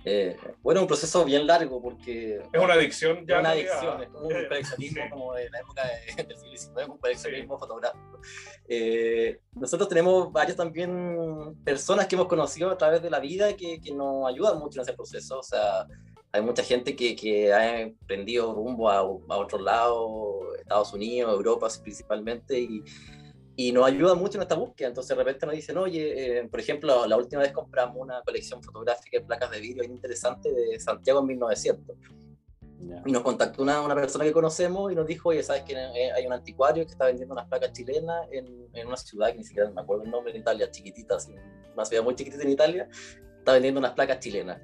Eh, bueno, un proceso bien largo porque... Es una adicción ya. Es una adicción, es como un coleccionismo como de la época de, del siglo XIX, un coleccionismo fotográfico. Eh, nosotros tenemos varias también personas que hemos conocido a través de la vida que, que nos ayudan mucho en ese proceso. O sea, hay mucha gente que, que ha emprendido rumbo a, a otro lado, Estados Unidos, Europa principalmente, y y nos ayuda mucho en esta búsqueda. Entonces, de repente nos dicen, oye, eh, por ejemplo, la última vez compramos una colección fotográfica de placas de vídeo interesante de Santiago en 1900. Y nos contactó una, una, persona que conocemos y nos dijo, oye, ¿sabes que eh, hay un anticuario que está vendiendo unas placas chilenas en, en, una ciudad que ni siquiera me acuerdo el nombre en Italia, chiquitita, así, una ciudad muy chiquitita en Italia, está vendiendo unas placas chilenas.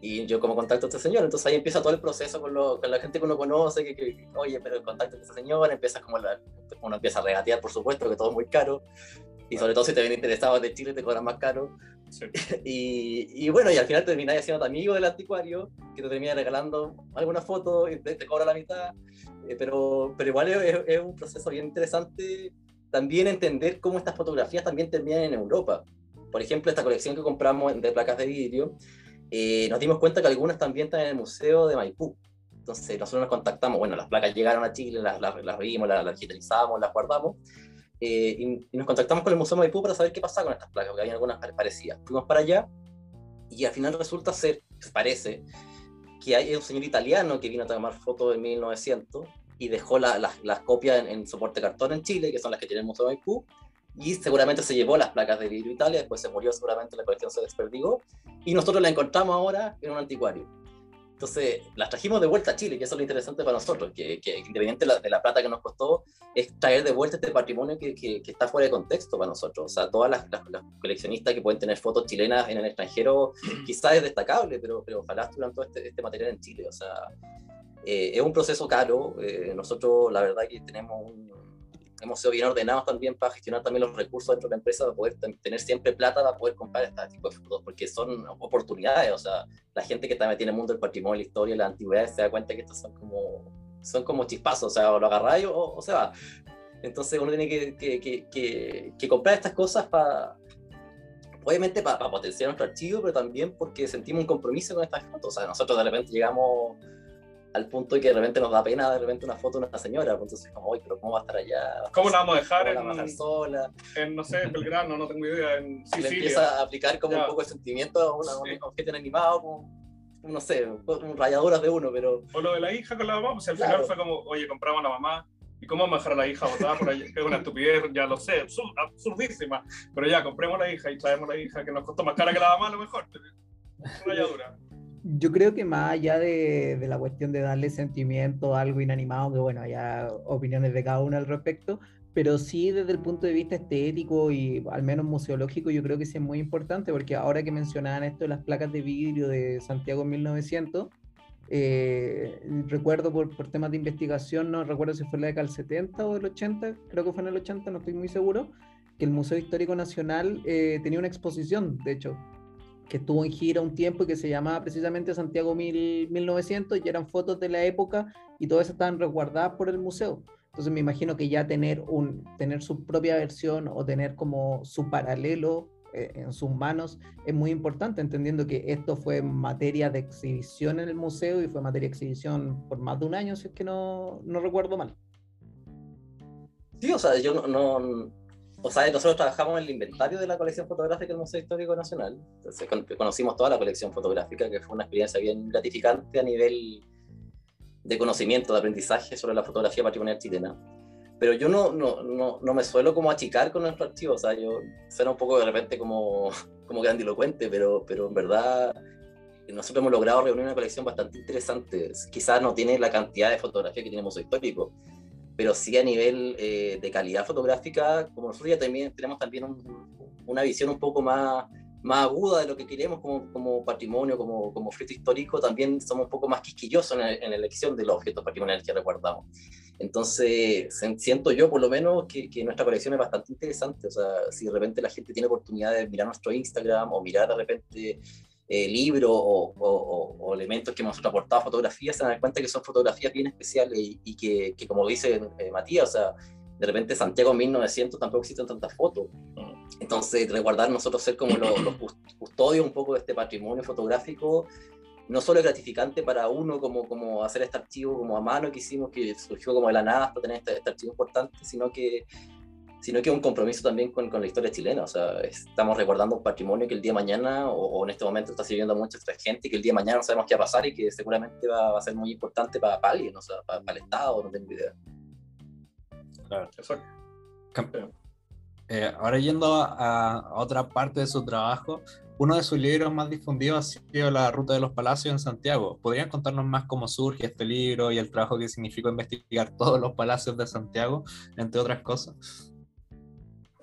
Y yo como contacto a este señor, entonces ahí empieza todo el proceso con, lo, con la gente que uno conoce, que, que, oye, pero el contacto con este señor, empieza como la, uno empieza a regatear, por supuesto, que todo es muy caro, y sobre todo si te viene interesado de Chile te cobran más caro. Sí. Y, y, bueno, y al final termináis siendo amigo del anticuario, que te termina regalando alguna foto y te, te cobra la mitad, eh, pero, pero igual es, es un proceso bien interesante también entender cómo estas fotografías también terminan en Europa. Por ejemplo, esta colección que compramos de placas de vidrio, eh, nos dimos cuenta que algunas también están en el Museo de Maipú. Entonces nosotros nos contactamos, bueno, las placas llegaron a Chile, las, las, las vimos, las, las, digitalizamos, las guardamos, eh, y, y, nos contactamos con el Museo de Maipú para saber qué pasaba con estas placas, porque había algunas parecidas. Fuimos para allá y al final resulta ser, parece, que hay un señor italiano que vino a tomar fotos en 1900 y dejó las copias en, soporte cartón en Chile, que son las que tiene el Museo de Maipú, y seguramente se llevó las placas de vidrio Italia, después se murió seguramente, la colección se desperdigó, y nosotros la encontramos ahora en un anticuario. Entonces, las trajimos de vuelta a Chile, que eso es lo interesante para nosotros, que, que independiente de la, plata que nos costó, es traer de vuelta este patrimonio que, que, está fuera de contexto para nosotros. O sea, todas las, las, coleccionistas que pueden tener fotos chilenas en el extranjero, quizás es destacable, pero, pero ojalá estuvieran todo este, este material en Chile. O sea, eh, es un proceso caro. Eh, nosotros, la verdad, que tenemos un, hemos sido bien ordenados también para gestionar también los recursos dentro de la empresa, para poder tener siempre plata para poder comprar este tipo de fotos, porque son oportunidades, o sea, la gente que también tiene el mundo del patrimonio, la historia, la antigüedad, se da cuenta que estos son como, son como chispazos, o sea, o lo agarráis o, o se va. Entonces uno tiene que, que, que, que comprar estas cosas para, obviamente para, para potenciar nuestro archivo, pero también porque sentimos un compromiso con estas fotos, o sea, nosotros de repente llegamos al punto de que de repente nos da pena de repente una foto de una señora, pues entonces como, oye, pero ¿cómo va a estar allá? ¿Cómo la vamos a dejar, en, sola? En, no sé, en Belgrano, no tengo idea, en Sicilia. Le empieza a aplicar como un poco de sentimiento a, una, un objeto animado, como, no sé, rayaduras de uno, pero... O lo de la hija con la mamá, pues al final fue como, oye, compramos a la mamá, ¿Y cómo vamos a dejar a la hija botada por ahí? Es una estupidez, ya lo sé, absurdísima. Pero ya, compremos la hija y traemos la hija que nos costó más cara que la mamá, a lo mejor. Rayadura yo creo que más allá de, de, la cuestión de darle sentimiento a algo inanimado, que bueno, hay opiniones de cada uno al respecto, pero sí desde el punto de vista estético y al menos museológico, yo creo que sí es muy importante, porque ahora que mencionaban esto de las placas de vidrio de Santiago 1900, eh, recuerdo por, por, temas de investigación, no recuerdo si fue la década del 70 o del 80, creo que fue en el 80, no estoy muy seguro, que el Museo Histórico Nacional eh, tenía una exposición, de hecho, que estuvo en gira un tiempo y que se llamaba precisamente Santiago 1900 y eran fotos de la época y todas estaban resguardadas por el museo. Entonces me imagino que ya tener, un, tener su propia versión o tener como su paralelo eh, en sus manos es muy importante, entendiendo que esto fue materia de exhibición en el museo y fue materia de exhibición por más de un año, si es que no, no recuerdo mal. Sí, o sea, yo no, o sea, nosotros trabajamos en el inventario de la colección fotográfica del Museo Histórico Nacional. Entonces, conocimos toda la colección fotográfica, que fue una experiencia bien gratificante a nivel de conocimiento, de aprendizaje sobre la fotografía patrimonial chilena. Pero yo no, no, no, no me suelo como achicar con nuestro archivo, o sea, yo suena un poco de repente como, como grandilocuente, pero, pero en verdad nosotros hemos logrado reunir una colección bastante interesante. Quizás no tiene la cantidad de fotografía que tiene el Museo Histórico, pero sí a nivel eh, de calidad fotográfica, como nosotros ya también tenemos también una visión un poco más, más aguda de lo que queremos como, como patrimonio, como, como fruto histórico, también somos un poco más quisquillosos en, la elección de los objetos patrimoniales que recordamos. Entonces, siento yo por lo menos que, que, nuestra colección es bastante interesante. O sea, si de repente la gente tiene oportunidad de mirar nuestro Instagram o mirar de repente eh, libros o, elementos que hemos aportado fotografías, se dan cuenta que son fotografías bien especiales y, que, que, como dice eh, Matías, o sea, de repente Santiago 1900 tampoco existen tantas fotos. Entonces, resguardar nosotros ser como los, custodios un poco de este patrimonio fotográfico, no solo es gratificante para uno como, como hacer este archivo como a mano que hicimos, que surgió como de la nada hasta tener este, este archivo importante, sino que sino que es un compromiso también con, con, la historia chilena. O sea, estamos recordando un patrimonio que el día de mañana, o, en este momento está sirviendo a mucha gente, y que el día de mañana no sabemos qué va a pasar y que seguramente va, a ser muy importante para, alguien, o sea, para, el Estado, no tengo idea. Claro, exacto. Eh, ahora yendo a, a, otra parte de su trabajo, uno de sus libros más difundidos ha sido La Ruta de los Palacios en Santiago. ¿Podrían contarnos más cómo surge este libro y el trabajo que significó investigar todos los palacios de Santiago, entre otras cosas?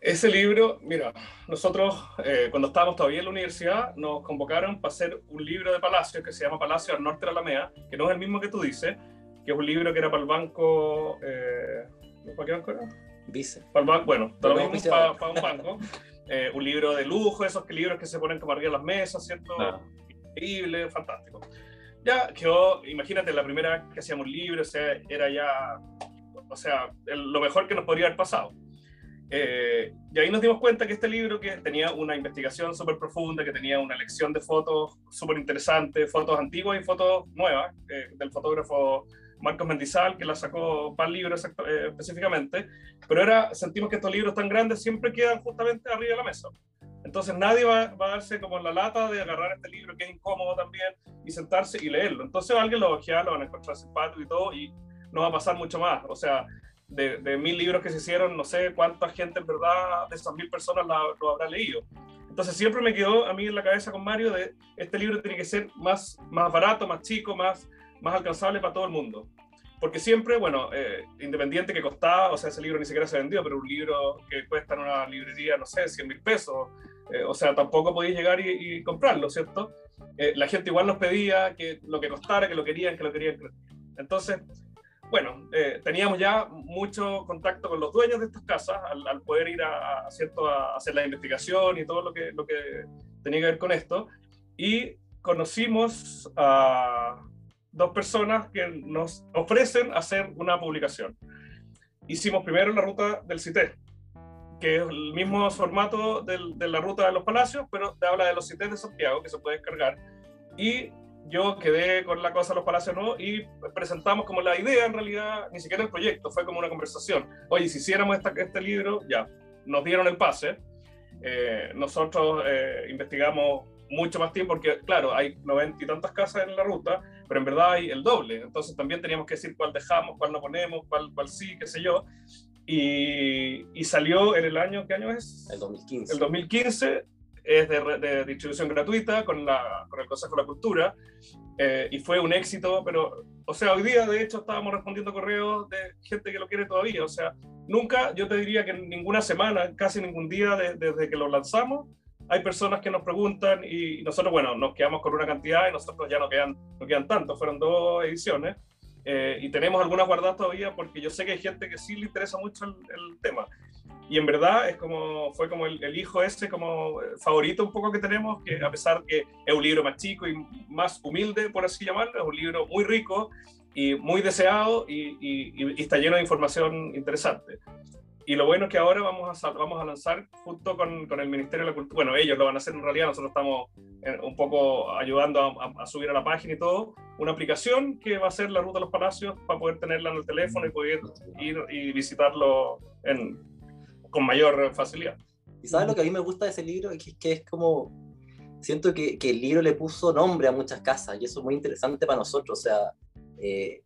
Ese libro, mira, nosotros eh, cuando estábamos todavía en la universidad nos convocaron para hacer un libro de Palacio que se llama Palacio al Norte de la Alameda, que no es el mismo que tú dices, que es un libro que era para el banco... Eh, ¿Para qué banco era? Vice. Para el banco, bueno, para, para, un banco. Eh, un libro de lujo, esos libros que se ponen como arriba de las mesas, ¿cierto? Increíble, fantástico. Ya quedó, imagínate, la primera vez que hacíamos libros, o sea, era ya, o sea, lo mejor que nos podría haber pasado. Eh, y ahí nos dimos cuenta que este libro, que tenía una investigación súper profunda, que tenía una lección de fotos súper interesante, fotos antiguas y fotos nuevas, eh, del fotógrafo Marcos Mendizal, que la sacó para el libro eh, específicamente, pero era, sentimos que estos libros tan grandes siempre quedan justamente arriba de la mesa. Entonces nadie va, va, a darse como la lata de agarrar este libro que es incómodo también y sentarse y leerlo. Entonces alguien lo va a lo van a encontrar simpático y todo y no va a pasar mucho más. O sea, de, mil libros que se hicieron, no sé cuánta gente en verdad de esas mil personas lo habrá leído. Entonces siempre me quedó a mí en la cabeza con Mario de este libro tiene que ser más, más barato, más chico, más, más alcanzable para todo el mundo. Porque siempre, bueno, eh, independiente que costaba, o sea, ese libro ni siquiera se vendió, pero un libro que cuesta en una librería, no sé, 100 mil pesos, eh, o sea, tampoco podías llegar y, comprarlo, ¿cierto? Eh, la gente igual nos pedía que lo que costara, que lo querían, que lo querían. Entonces, bueno, eh, teníamos ya mucho contacto con los dueños de estas casas al, poder ir a, ¿cierto? a hacer la investigación y todo lo que, lo que tenía que ver con esto. Y conocimos a dos personas que nos ofrecen hacer una publicación. Hicimos primero la ruta del CITES, que es el mismo formato del, de la ruta de los palacios, pero te habla de los CITES de Santiago, que se puede descargar. Y yo quedé con la cosa de los palacios ¿no? y presentamos como la idea, en realidad, ni siquiera el proyecto, fue como una conversación. Oye, si hiciéramos este libro, ya, nos dieron el pase. Eh, nosotros eh, investigamos mucho más tiempo porque, claro, hay noventa y tantas casas en la ruta, pero en verdad hay el doble. Entonces también teníamos que decir cuál dejamos, cuál no ponemos, cuál, cuál sí, qué sé yo. Y, y, salió en el año, ¿qué año es? El 2015. El 2015 es de, distribución gratuita con, la, con, el Consejo de la Cultura eh, y fue un éxito, pero, o sea, hoy día de hecho estábamos respondiendo correos de gente que lo quiere todavía, o sea, nunca, yo te diría que en ninguna semana, casi ningún día desde que lo lanzamos, hay personas que nos preguntan y nosotros, bueno, nos quedamos con una cantidad y nosotros ya no quedan, no quedan tanto, fueron dos ediciones. Eh, y tenemos algunas guardadas todavía porque yo sé que hay gente que sí le interesa mucho el, el tema. Y en verdad es como, fue como el, hijo ese como favorito un poco que tenemos, que a pesar que es un libro más chico y más humilde, por así llamarlo, es un libro muy rico y muy deseado y, y, está lleno de información interesante. Y lo bueno es que ahora vamos a, vamos a lanzar junto con, con, el Ministerio de la Cultura, bueno, ellos lo van a hacer en realidad, nosotros estamos eh, un poco ayudando a, a, subir a la página y todo, una aplicación que va a ser la Ruta de los Palacios para poder tenerla en el teléfono y poder ir y visitarlo en, con mayor facilidad. ¿Y sabes lo que a mí me gusta de ese libro? Es que, es como, siento que, que, el libro le puso nombre a muchas casas y eso es muy interesante para nosotros. O sea, eh,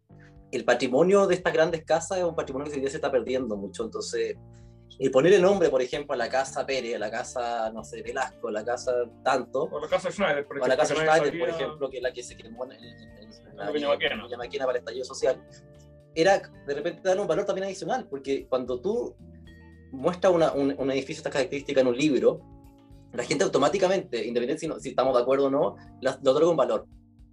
el patrimonio de estas grandes casas es un patrimonio que hoy día se está perdiendo mucho. Entonces, el poner el nombre, por ejemplo, a la casa Pérez, a la casa, no sé, Velasco, a la casa tanto. O la casa Schneider, por ejemplo. O la casa Schneider, por ejemplo, que es la que se quemó en, en, la Villa Maquena para el estallido social. Era de repente dar un valor también adicional, porque cuando tú muestra una, un, un, edificio esta característica en un libro, la gente automáticamente, independiente si, si estamos de acuerdo o no, le otorga un valor.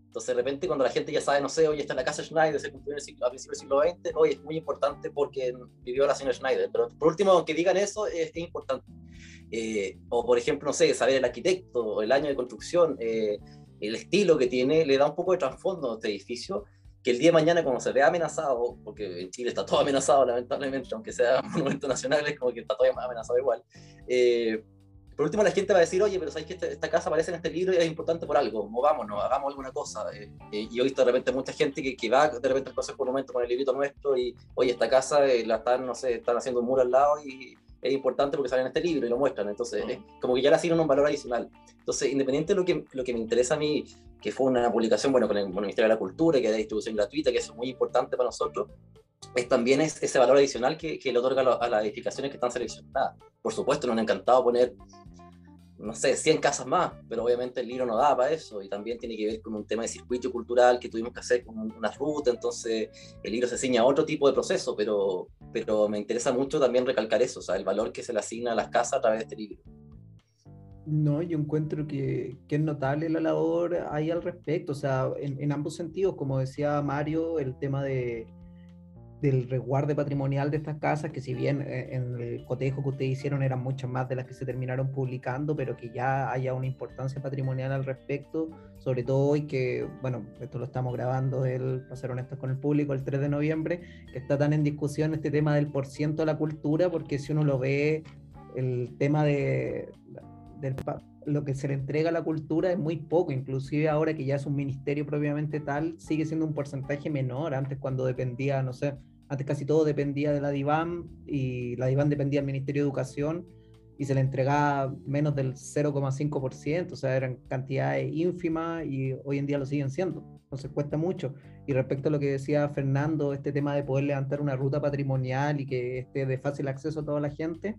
Entonces, de repente, cuando la gente ya sabe, no sé, oye, está en la casa Schneider, se cumplió a principios del siglo XX, oye, es muy importante porque vivió la señora Schneider. Pero por último, aunque digan eso, es, importante. Eh, o, por ejemplo, no sé, saber el arquitecto, el año de construcción, eh, el estilo que tiene, le da un poco de trasfondo a este edificio que el día de mañana cuando se vea amenazado, porque en Chile está todo amenazado lamentablemente, aunque sea monumento nacional, es como que está todo amenazado igual. Eh, por último, la gente va a decir, oye, pero sabes que esta, casa aparece en este libro y es importante por algo, movámonos, hagamos alguna cosa. Eh, eh, y he visto de repente mucha gente que, que va de repente al Consejo Monumento con el librito nuestro y, oye, esta casa la están, no sé, están haciendo un muro al lado y es importante porque sale en este libro y lo muestran. Entonces, es como que ya le asignan un valor adicional. Entonces, independiente de lo que, lo que me interesa a mí, que fue una publicación, bueno, con el, Ministerio de la Cultura, que da distribución gratuita, que es muy importante para nosotros, es también es ese valor adicional que, que le otorga a las edificaciones que están seleccionadas. Por supuesto, nos ha encantado poner no sé, 100 casas más, pero obviamente el libro no da para eso y también tiene que ver con un tema de circuito cultural que tuvimos que hacer con una ruta, entonces el libro se asigna a otro tipo de proceso, pero, pero me interesa mucho también recalcar eso, o sea, el valor que se le asigna a las casas a través de este libro. No, yo encuentro que, que es notable la labor ahí al respecto, o sea, en, en ambos sentidos, como decía Mario, el tema de, del resguardo patrimonial de estas casas, que si bien eh, en el cotejo que ustedes hicieron eran muchas más de las que se terminaron publicando, pero que ya haya una importancia patrimonial al respecto, sobre todo hoy que, bueno, esto lo estamos grabando, el, para ser honestos con el público, el 3 de noviembre, que está tan en discusión este tema del por ciento de la cultura, porque si uno lo ve, el tema de, del, lo que se le entrega a la cultura es muy poco, inclusive ahora que ya es un ministerio propiamente tal, sigue siendo un porcentaje menor, antes cuando dependía, no sé, antes casi todo dependía de la DIVAM y la DIVAM dependía del Ministerio de Educación y se le entregaba menos del 0,5%, o sea, eran cantidades ínfimas y hoy en día lo siguen siendo. Entonces cuesta mucho. Y respecto a lo que decía Fernando, este tema de poder levantar una ruta patrimonial y que esté de fácil acceso a toda la gente,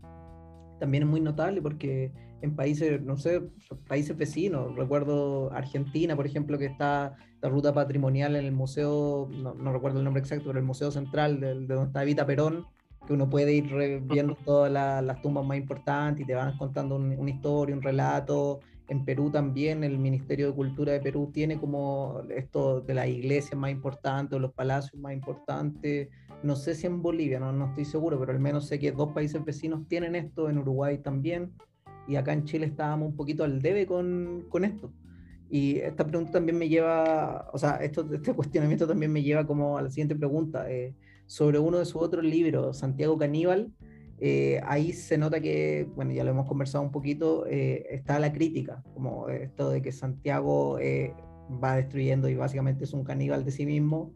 también es muy notable porque en países, no sé, países vecinos, recuerdo Argentina, por ejemplo, que está la ruta patrimonial en el museo, no, recuerdo el nombre exacto, pero el Museo Central de, donde está Evita Perón, que uno puede ir viendo todas las tumbas más importantes y te van contando una historia, un relato. En Perú también el Ministerio de Cultura de Perú tiene como esto de las iglesias más importantes, los palacios más importantes. No sé si en Bolivia, no, no estoy seguro, pero al menos sé que dos países vecinos tienen esto, en Uruguay también, y acá en Chile estábamos un poquito al debe con, con esto. Y esta pregunta también me lleva, o sea, esto, este cuestionamiento también me lleva como a la siguiente pregunta. Eh, sobre uno de sus otros libros, Santiago Caníbal, eh, ahí se nota que, bueno, ya lo hemos conversado un poquito, eh, está la crítica, como esto de que Santiago eh, va destruyendo y básicamente es un caníbal de sí mismo.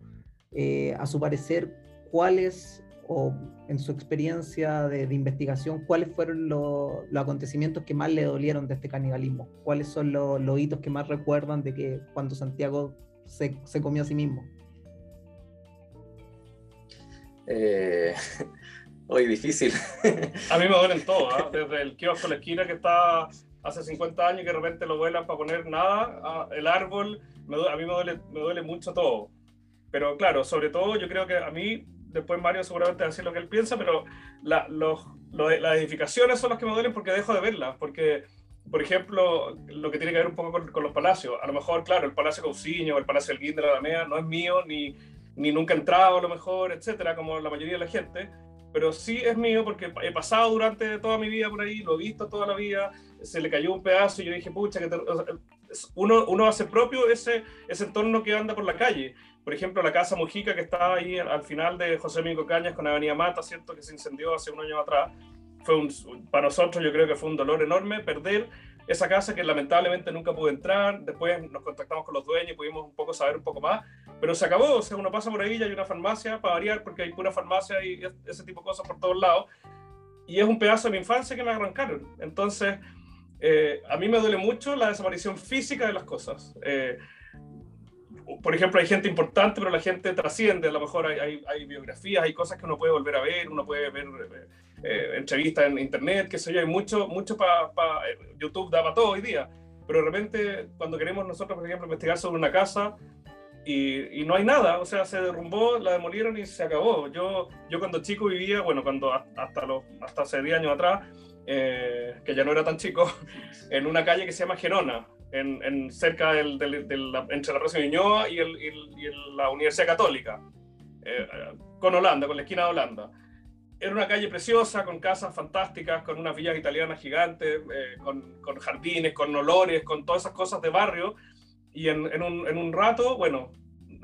a su parecer, ¿cuáles, o en su experiencia de, investigación, cuáles fueron los acontecimientos que más le dolieron de este canibalismo? ¿Cuáles son los hitos que más recuerdan de que cuando Santiago se, se comió a sí mismo? Eh, hoy difícil. A mí me duelen todos, ¿ah? desde el kiosco de la esquina que está hace 50 años y que de repente lo vuelan para poner nada, ah, el árbol, a mí me duele, me duele mucho todo. Pero claro, sobre todo yo creo que a mí, después Mario seguramente va a decir lo que él piensa, pero la, los, las edificaciones son las que me duelen porque dejo de verlas, porque por ejemplo, lo que tiene que ver un poco con, los palacios. A lo mejor, claro, el Palacio Cauciño el Palacio del Guín de la Alameda no es mío, ni, ni nunca he entrado a lo mejor, etcétera, como la mayoría de la gente, pero sí es mío porque he pasado durante toda mi vida por ahí, lo he visto toda la vida, se le cayó un pedazo y yo dije, pucha, que uno, uno hace propio ese, ese entorno que anda por la calle. Por ejemplo, la casa Mujica que está ahí al final de José Miguel Cañas con Avenida Mata, ¿cierto? Que se incendió hace un año atrás. Fue un, para nosotros yo creo que fue un dolor enorme perder esa casa que lamentablemente nunca pude entrar, después nos contactamos con los dueños y pudimos un poco saber un poco más, pero se acabó, o sea, uno pasa por ahí y hay una farmacia para variar, porque hay pura farmacia y ese tipo de cosas por todos lados, y es un pedazo de mi infancia que me arrancaron. Entonces, eh, a mí me duele mucho la desaparición física de las cosas. Eh, por ejemplo, hay gente importante, pero la gente trasciende. A lo mejor hay, hay, biografías, hay cosas que uno puede volver a ver, uno puede ver eh, eh, entrevistas en internet, qué sé yo, hay mucho, mucho para eh, YouTube da para todo hoy día. Pero de repente, cuando queremos nosotros, por ejemplo, investigar sobre una casa y, y, no hay nada, o sea, se derrumbó, la demolieron y se acabó. Yo, yo cuando chico vivía, bueno, cuando hasta, los, hasta hace 10 años atrás, que ya no era tan chico, en una calle que se llama Gerona, en, cerca entre la Plaza de Ñoa y, y, la Universidad Católica, eh, con Holanda, con la esquina de Holanda. Era una calle preciosa, con casas fantásticas, con unas villas italianas gigantes, eh, con, jardines, con olores, con todas esas cosas de barrio. Y en un rato, bueno,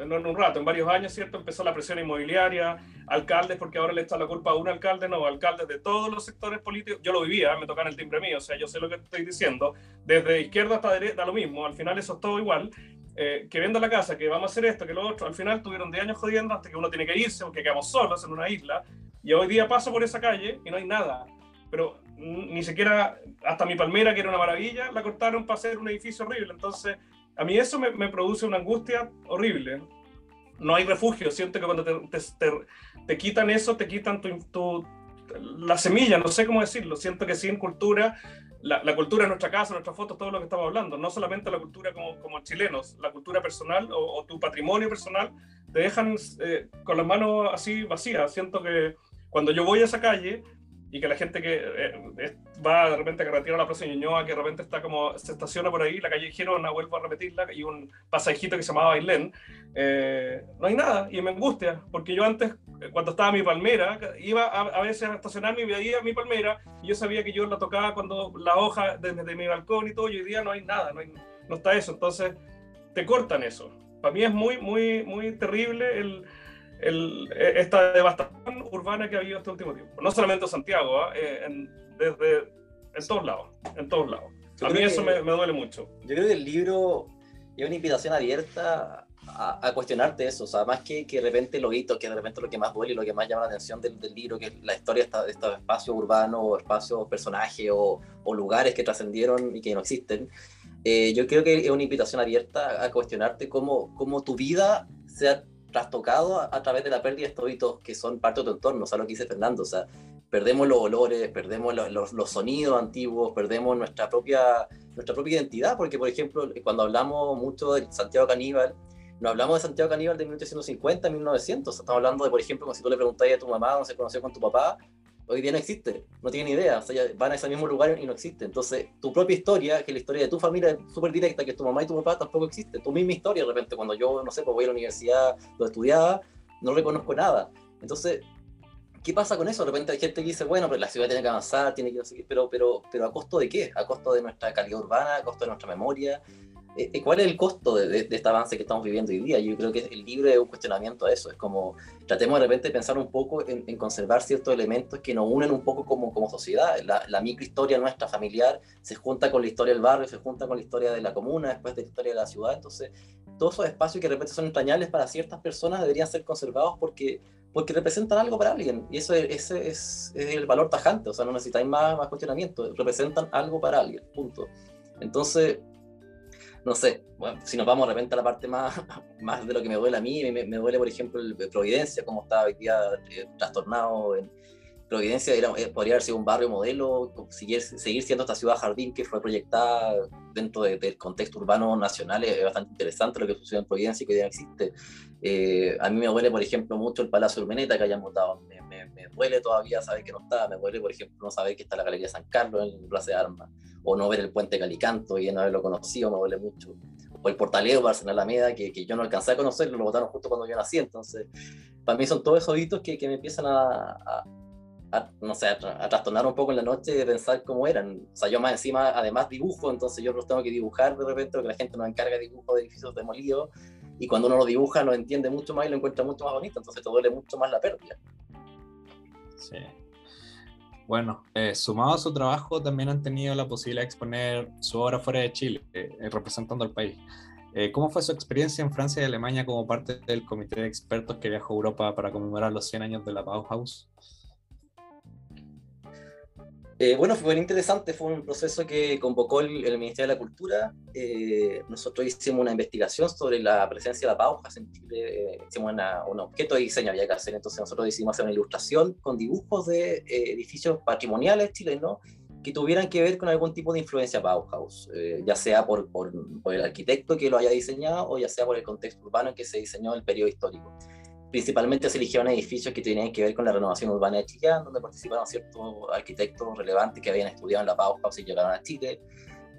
no en un rato, en varios años, ¿cierto? Empezó la presión inmobiliaria, alcaldes, porque ahora le está la culpa a un alcalde, no, alcaldes de todos los sectores políticos. Yo lo vivía, me tocan el timbre mío, o sea, yo sé lo que estoy diciendo. Desde izquierda hasta derecha, da lo mismo, al final eso es todo igual. Eh, que venda la casa, que vamos a hacer esto, que lo otro, al final tuvieron 10 años jodiendo hasta que uno tiene que irse porque quedamos solos en una isla. Y hoy día paso por esa calle y no hay nada. Pero ni siquiera hasta mi palmera, que era una maravilla, la cortaron para hacer un edificio horrible. Entonces, a mí eso me, produce una angustia horrible. No hay refugio. Siento que cuando te, te, te quitan eso, te quitan tu, tu, la semilla, no sé cómo decirlo. Siento que sin cultura, la, la, cultura de nuestra casa, nuestras fotos, todo lo que estamos hablando, no solamente la cultura como, como chilenos, la cultura personal o, tu patrimonio personal, te dejan eh, con las manos así vacías. Siento que cuando yo voy a esa calle, y que la gente que eh, va de repente a carretera a la Plaza Ñuñoa, que de repente está como, se estaciona por ahí, la calle Girona, vuelvo a repetirla, y un pasajito que se llamaba Bailén, eh, no hay nada, y me angustia, porque yo antes, cuando estaba mi palmera, iba a, veces a estacionarme y veía mi palmera, y yo sabía que yo la tocaba cuando la hoja desde, mi balcón y todo, y hoy día no hay nada, no, hay, no está eso, entonces te cortan eso. Para mí es muy, muy, muy terrible el el, e, esta devastación urbana que ha habido este último tiempo. No solamente en Santiago, ¿ah? eh, en, desde en todos lados, en todos lados. a mí eso me, me, duele mucho. Yo creo que el libro es una invitación abierta a, cuestionarte eso, o sea, más que, que de repente lo hito, que de repente lo que más duele y lo que más llama la atención del, del libro, que es la historia de estos espacios urbanos, o espacios, personajes o, o lugares que trascendieron y que no existen, eh, yo creo que es una invitación abierta a cuestionarte cómo, cómo tu vida se ha trastocado a, través de la pérdida de estos hitos que son parte de tu entorno, o sea, lo que dice Fernando, o sea, perdemos los olores, perdemos los, los, sonidos antiguos, perdemos nuestra propia, nuestra propia identidad, porque por ejemplo, cuando hablamos mucho de Santiago Caníbal, no hablamos de Santiago Caníbal de 1850, 1900, estamos hablando de, por ejemplo, como si tú le preguntas a tu mamá dónde se conoció con tu papá, hoy día no existe, no tienen idea, o sea, van a ese mismo lugar y no existe. Entonces, tu propia historia, que es la historia de tu familia súper directa, que es tu mamá y tu papá, tampoco existe. Tu misma historia, de repente, cuando yo, no sé, pues voy a la universidad, lo estudiaba, no reconozco nada. Entonces, ¿qué pasa con eso? De repente hay gente que dice, bueno, pero la ciudad tiene que avanzar, tiene que seguir, pero, pero, pero ¿a costo de qué? ¿A costo de nuestra calidad urbana? ¿A costo de nuestra memoria? Eh, eh, ¿Cuál es el costo de, este avance que estamos viviendo hoy día? Yo creo que el libro es un cuestionamiento a eso. Es como, tratemos de repente de pensar un poco en, conservar ciertos elementos que nos unen un poco como, como sociedad. La, la, microhistoria nuestra familiar se junta con la historia del barrio, se junta con la historia de la comuna, después de la historia de la ciudad. Entonces, todos esos espacios que de repente son entrañables para ciertas personas deberían ser conservados porque, porque representan algo para alguien. Y eso es, ese es, es el valor tajante. O sea, no necesitáis más, más cuestionamiento. Representan algo para alguien. Punto. Entonces, no sé, si nos vamos de repente a la parte más, más de lo que me duele a mí, me, duele, por ejemplo, el Providencia, como está hoy día eh, trastornado. En Providencia eh, podría haber sido un barrio modelo, seguir, seguir siendo esta ciudad jardín que fue proyectada dentro del contexto urbano nacional. Es bastante interesante lo que sucedió en Providencia y que hoy día existe. Eh, a mí me duele, por ejemplo, mucho el Palacio Urmeneta que hayan votado. Me, me, me, duele todavía saber que no está. Me duele, por ejemplo, no saber que está la Galería San Carlos en Plaza de Armas o no ver el puente Calicanto y no haberlo conocido, me duele mucho. O el Portaleo, Barcelona Alameda, que, que yo no alcancé a conocerlo, lo votaron justo cuando yo nací, entonces, para mí son todos esos hitos que, que me empiezan a, a, no sé, a, trastornar un poco en la noche de pensar cómo eran. O sea, yo más encima, además dibujo, entonces yo los tengo que dibujar de repente, porque la gente nos encarga de dibujo de edificios demolidos, y cuando uno lo dibuja lo entiende mucho más y lo encuentra mucho más bonito, entonces te duele mucho más la pérdida. Sí. Bueno, eh, sumado a su trabajo, también han tenido la posibilidad de exponer su obra fuera de Chile, eh, representando al país. Eh, ¿Cómo fue su experiencia en Francia y Alemania como parte del comité de expertos que viajó a Europa para conmemorar los 100 años de la Bauhaus? Eh, bueno, fue muy interesante, fue un proceso que convocó el, Ministerio de la Cultura. Eh, nosotros hicimos una investigación sobre la presencia de la Bauhaus en Chile, eh, hicimos un objeto de diseño, había que hacer, entonces nosotros decidimos hacer una ilustración con dibujos de edificios patrimoniales chilenos que tuvieran que ver con algún tipo de influencia Bauhaus, ya sea por, por, por el arquitecto que lo haya diseñado o ya sea por el contexto urbano en que se diseñó el periodo histórico principalmente se eligieron edificios que tenían que ver con la renovación urbana de Chile, donde participaron ciertos arquitectos relevantes que habían estudiado en la Bauhaus y llegaron a Chile.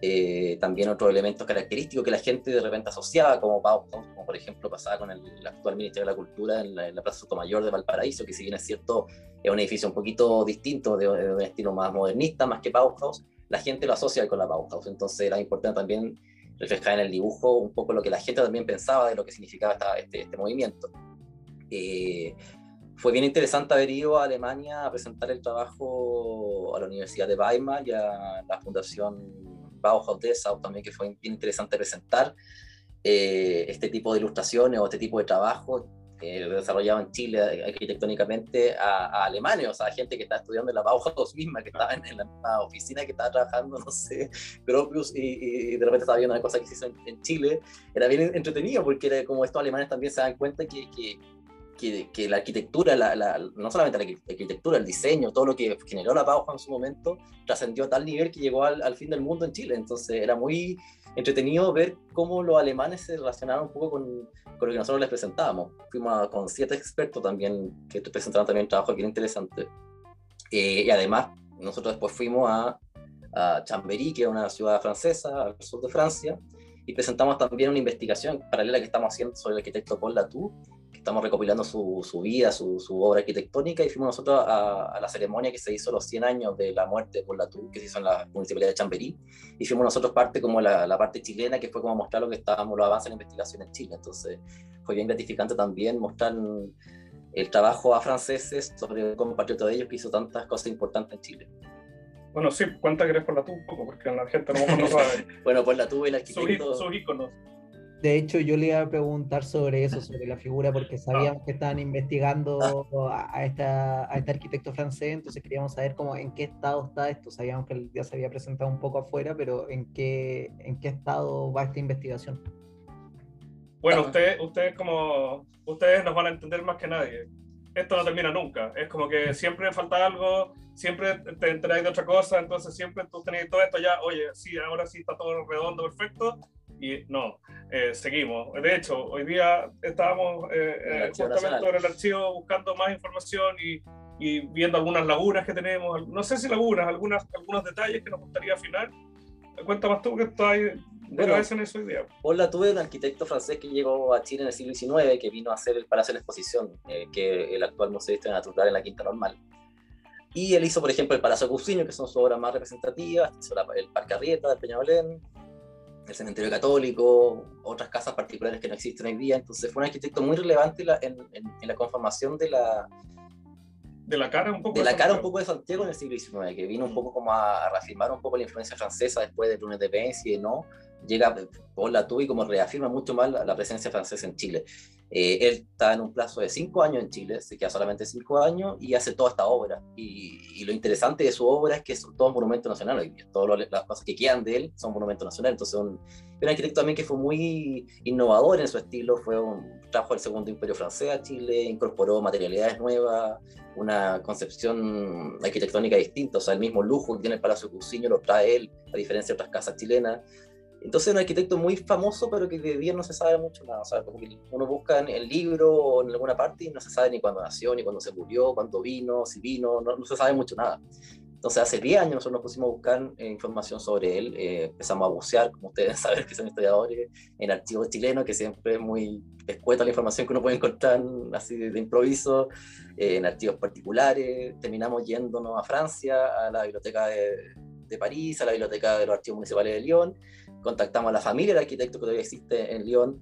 Eh, también otros elementos característicos que la gente de repente asociaba como Bauhaus, como por ejemplo pasaba con el, actual Ministerio de la Cultura en la, Plaza Sotomayor de Valparaíso, que si bien es cierto, es un edificio un poquito distinto, de, de, un estilo más modernista, más que Bauhaus, la gente lo asocia con la Bauhaus. Entonces era importante también reflejar en el dibujo un poco lo que la gente también pensaba de lo que significaba este, este movimiento. Eh, fue bien interesante haber ido a Alemania a presentar el trabajo a la Universidad de Weimar y a la Fundación Bauhaus Dessau también, que fue bien interesante presentar eh, este tipo de ilustraciones o este tipo de trabajo eh, desarrollado en Chile arquitectónicamente a, a, o sea, gente que está estudiando en la Bauhaus misma, que estaba en, la oficina, que estaba trabajando, no sé, Gropius, y, y, de repente estaba viendo una cosa que se hizo en, en, Chile. Era bien entretenido porque era como estos alemanes también se dan cuenta que, que que, la arquitectura, la, no solamente la arquitectura, el diseño, todo lo que generó la Bauhaus en su momento, trascendió a tal nivel que llegó al, fin del mundo en Chile. Entonces era muy entretenido ver cómo los alemanes se relacionaron un poco con, con lo que nosotros les presentábamos. Fuimos con siete expertos también que presentaron también trabajo bien interesante. Eh, y además, nosotros después fuimos a, a Chambéry, que es una ciudad francesa al sur de Francia, y presentamos también una investigación paralela que estamos haciendo sobre el arquitecto Paul Latour, estamos recopilando su, su vida, su, su, obra arquitectónica, y fuimos nosotros a, a, la ceremonia que se hizo los 100 años de la muerte por la TU, que se hizo en la Municipalidad de Chamberí, y fuimos nosotros parte como la, la, parte chilena, que fue como mostrar lo que estábamos, los avances en la investigación en Chile. Entonces fue bien gratificante también mostrar el trabajo a franceses sobre un compatriota de ellos que hizo tantas cosas importantes en Chile. Bueno, sí, cuenta que eres por la TU un poco, porque la gente no, no sabe. bueno, por la TU el arquitecto... Sus íconos. De hecho, yo le iba a preguntar sobre eso, sobre la figura, porque sabíamos que estaban investigando a, esta, a este arquitecto francés, entonces queríamos saber cómo, en qué estado está esto. Sabíamos que ya se había presentado un poco afuera, pero en qué, en qué estado va esta investigación. Bueno, ustedes, ustedes como ustedes nos van a entender más que nadie. Esto no termina nunca. Es como que siempre falta algo, siempre te enteráis de otra cosa, entonces siempre tú tenéis todo esto ya, oye, sí, ahora sí está todo redondo, perfecto, y no, eh, seguimos. De hecho, hoy día estábamos eh, eh justamente en el archivo buscando más información y, y, viendo algunas lagunas que tenemos, no sé si lagunas, algunas, algunos detalles que nos gustaría afinar. Cuéntanos tú que estás bueno, en eso hoy día. Hola, tuve un arquitecto francés que llegó a Chile en el siglo XIX, que vino a hacer el Palacio de la Exposición, eh, que el actual Museo de Historia Natural en la Quinta Normal. Y él hizo, por ejemplo, el Palacio Cusiño, que son sus obras más representativas, hizo el Parque Arrieta de Peñalolén, el cementerio católico, otras casas particulares que no existen hoy día. Entonces fue un arquitecto muy relevante en, la conformación de la... De la cara un poco de, la cara un poco de Santiago en el siglo XIX, que vino un mm. poco como a, reafirmar un poco la influencia francesa después de Lunes de Pence y de No, llega por la y como reafirma mucho más la, presencia francesa en Chile. Eh, él está en un plazo de cinco años en Chile, se queda solamente cinco años y hace toda esta obra. Y, lo interesante de su obra es que son todos monumentos nacionales. Todas las cosas que quedan de él son monumentos nacionales. Entonces, un, un arquitecto también que fue muy innovador en su estilo. Fue un, trajo el segundo imperio francés a Chile, incorporó materialidades nuevas, una concepción arquitectónica distinta. O sea, el mismo lujo que tiene el Palacio Cusiño lo trae él, a diferencia de otras casas chilenas. Entonces, un arquitecto muy famoso, pero que de bien no se sabe mucho nada. O sea, como que uno busca en el libro o en alguna parte y no se sabe ni cuándo nació, ni cuándo se murió, cuándo vino, si vino, no, se sabe mucho nada. Entonces, hace 10 años nosotros nos pusimos a buscar eh, información sobre él, eh, empezamos a bucear, como ustedes saben que son historiadores, en archivos chilenos, que siempre es muy escueta la información que uno puede encontrar así de, improviso, eh, en archivos particulares. Terminamos yéndonos a Francia, a la biblioteca de, de París, a la biblioteca de los archivos municipales de Lyon contactamos a la familia del arquitecto que todavía existe en Lyon.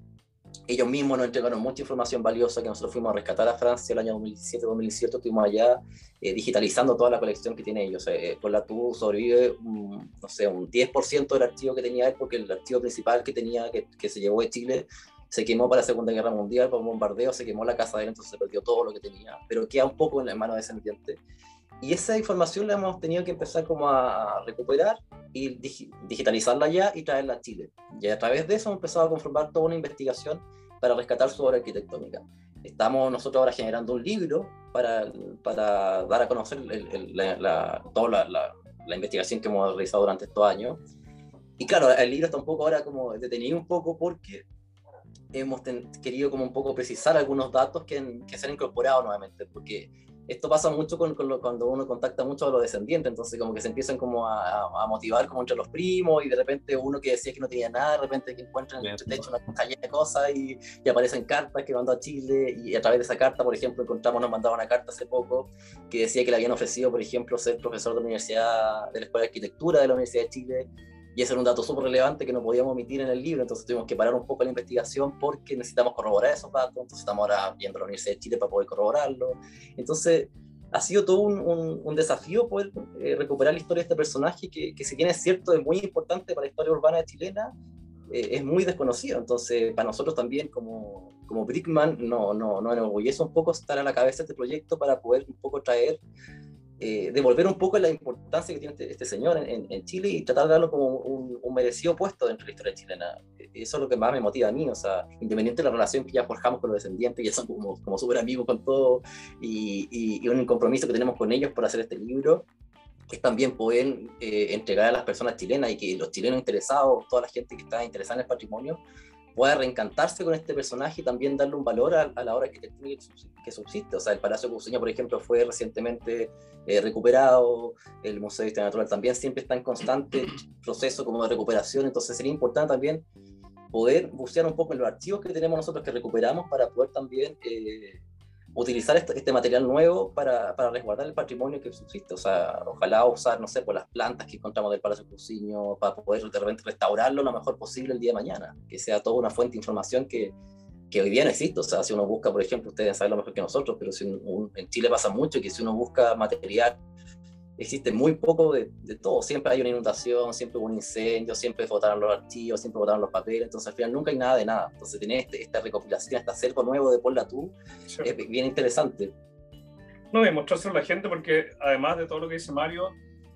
Ellos mismos nos entregaron mucha información valiosa que nosotros fuimos a rescatar a Francia el año 2017-2018. Estuvimos allá eh, digitalizando toda la colección que tiene ellos. Eh, por la TU sobrevive, un, no sé, un 10% del archivo que tenía él, porque el archivo principal que tenía, que, que se llevó de Chile, se quemó para la Segunda Guerra Mundial, por un bombardeo, se quemó la casa de él, entonces se perdió todo lo que tenía. Pero queda un poco en la mano de ese ambiente. Y esa información la hemos tenido que empezar como a recuperar y digitalizarla ya y traerla a Chile. Y a través de eso hemos empezado a conformar toda una investigación para rescatar su obra arquitectónica. Estamos nosotros ahora generando un libro para, para dar a conocer la, toda la, la, investigación que hemos realizado durante estos años. Y claro, el libro está un poco ahora como detenido un poco porque hemos querido como un poco precisar algunos datos que, que se han incorporado nuevamente, porque esto pasa mucho con, cuando uno contacta mucho a los descendientes, entonces como que se empiezan como a, motivar como entre los primos y de repente uno que decía que no tenía nada, de repente que encuentran en el techo una calle de cosas y, y, aparecen cartas que mandó a Chile y a través de esa carta, por ejemplo, encontramos, nos mandaba una carta hace poco que decía que le habían ofrecido, por ejemplo, ser profesor de la Universidad, de la Escuela de Arquitectura de la Universidad de Chile y ese era un dato súper relevante que no podíamos omitir en el libro, entonces tuvimos que parar un poco la investigación porque necesitamos corroborar esos datos, entonces estamos ahora viendo la Universidad de Chile para poder corroborarlo. Entonces, ha sido todo un, un, desafío poder eh, recuperar la historia de este personaje que, que si bien es cierto, es muy importante para la historia urbana chilena, eh, es muy desconocido. Entonces, para nosotros también como, como Brickman, no, no, no enorgullece un poco estar a la cabeza de este proyecto para poder un poco traer eh, devolver un poco la importancia que tiene este, este señor en, en, Chile y tratar de darlo como un, merecido puesto dentro de la historia chilena. Eso es lo que más me motiva a mí, o sea, independiente de la relación que ya forjamos con los descendientes, ya son como, como súper amigos con todo y, y, un compromiso que tenemos con ellos por hacer este libro, es también poder eh, entregar a las personas chilenas y que los chilenos interesados, toda la gente que está interesada en el patrimonio, pueda reencantarse con este personaje y también darle un valor a, la obra arquitectónica que subsiste. O sea, el Palacio Cuseña, por ejemplo, fue recientemente eh, recuperado, el Museo de Historia Natural también siempre está en constante proceso como de recuperación, entonces sería importante también poder bucear un poco en los archivos que tenemos nosotros que recuperamos para poder también eh, utilizar este, este, material nuevo para, para, resguardar el patrimonio que subsiste. O sea, ojalá usar, no sé, por las plantas que encontramos del Palacio Cruciño para poder de repente restaurarlo lo mejor posible el día de mañana, que sea toda una fuente de información que, que hoy día no existe. O sea, si uno busca, por ejemplo, ustedes saben lo mejor que nosotros, pero si en Chile pasa mucho que si uno busca material existe muy poco de, de, todo. Siempre hay una inundación, siempre hubo un incendio, siempre votaron los archivos, siempre votaron los papeles, entonces al final nunca hay nada de nada. Entonces tener este, esta recopilación, este acervo nuevo de Paul tú es bien interesante. No, y mostrárselo a la gente porque además de todo lo que dice Mario,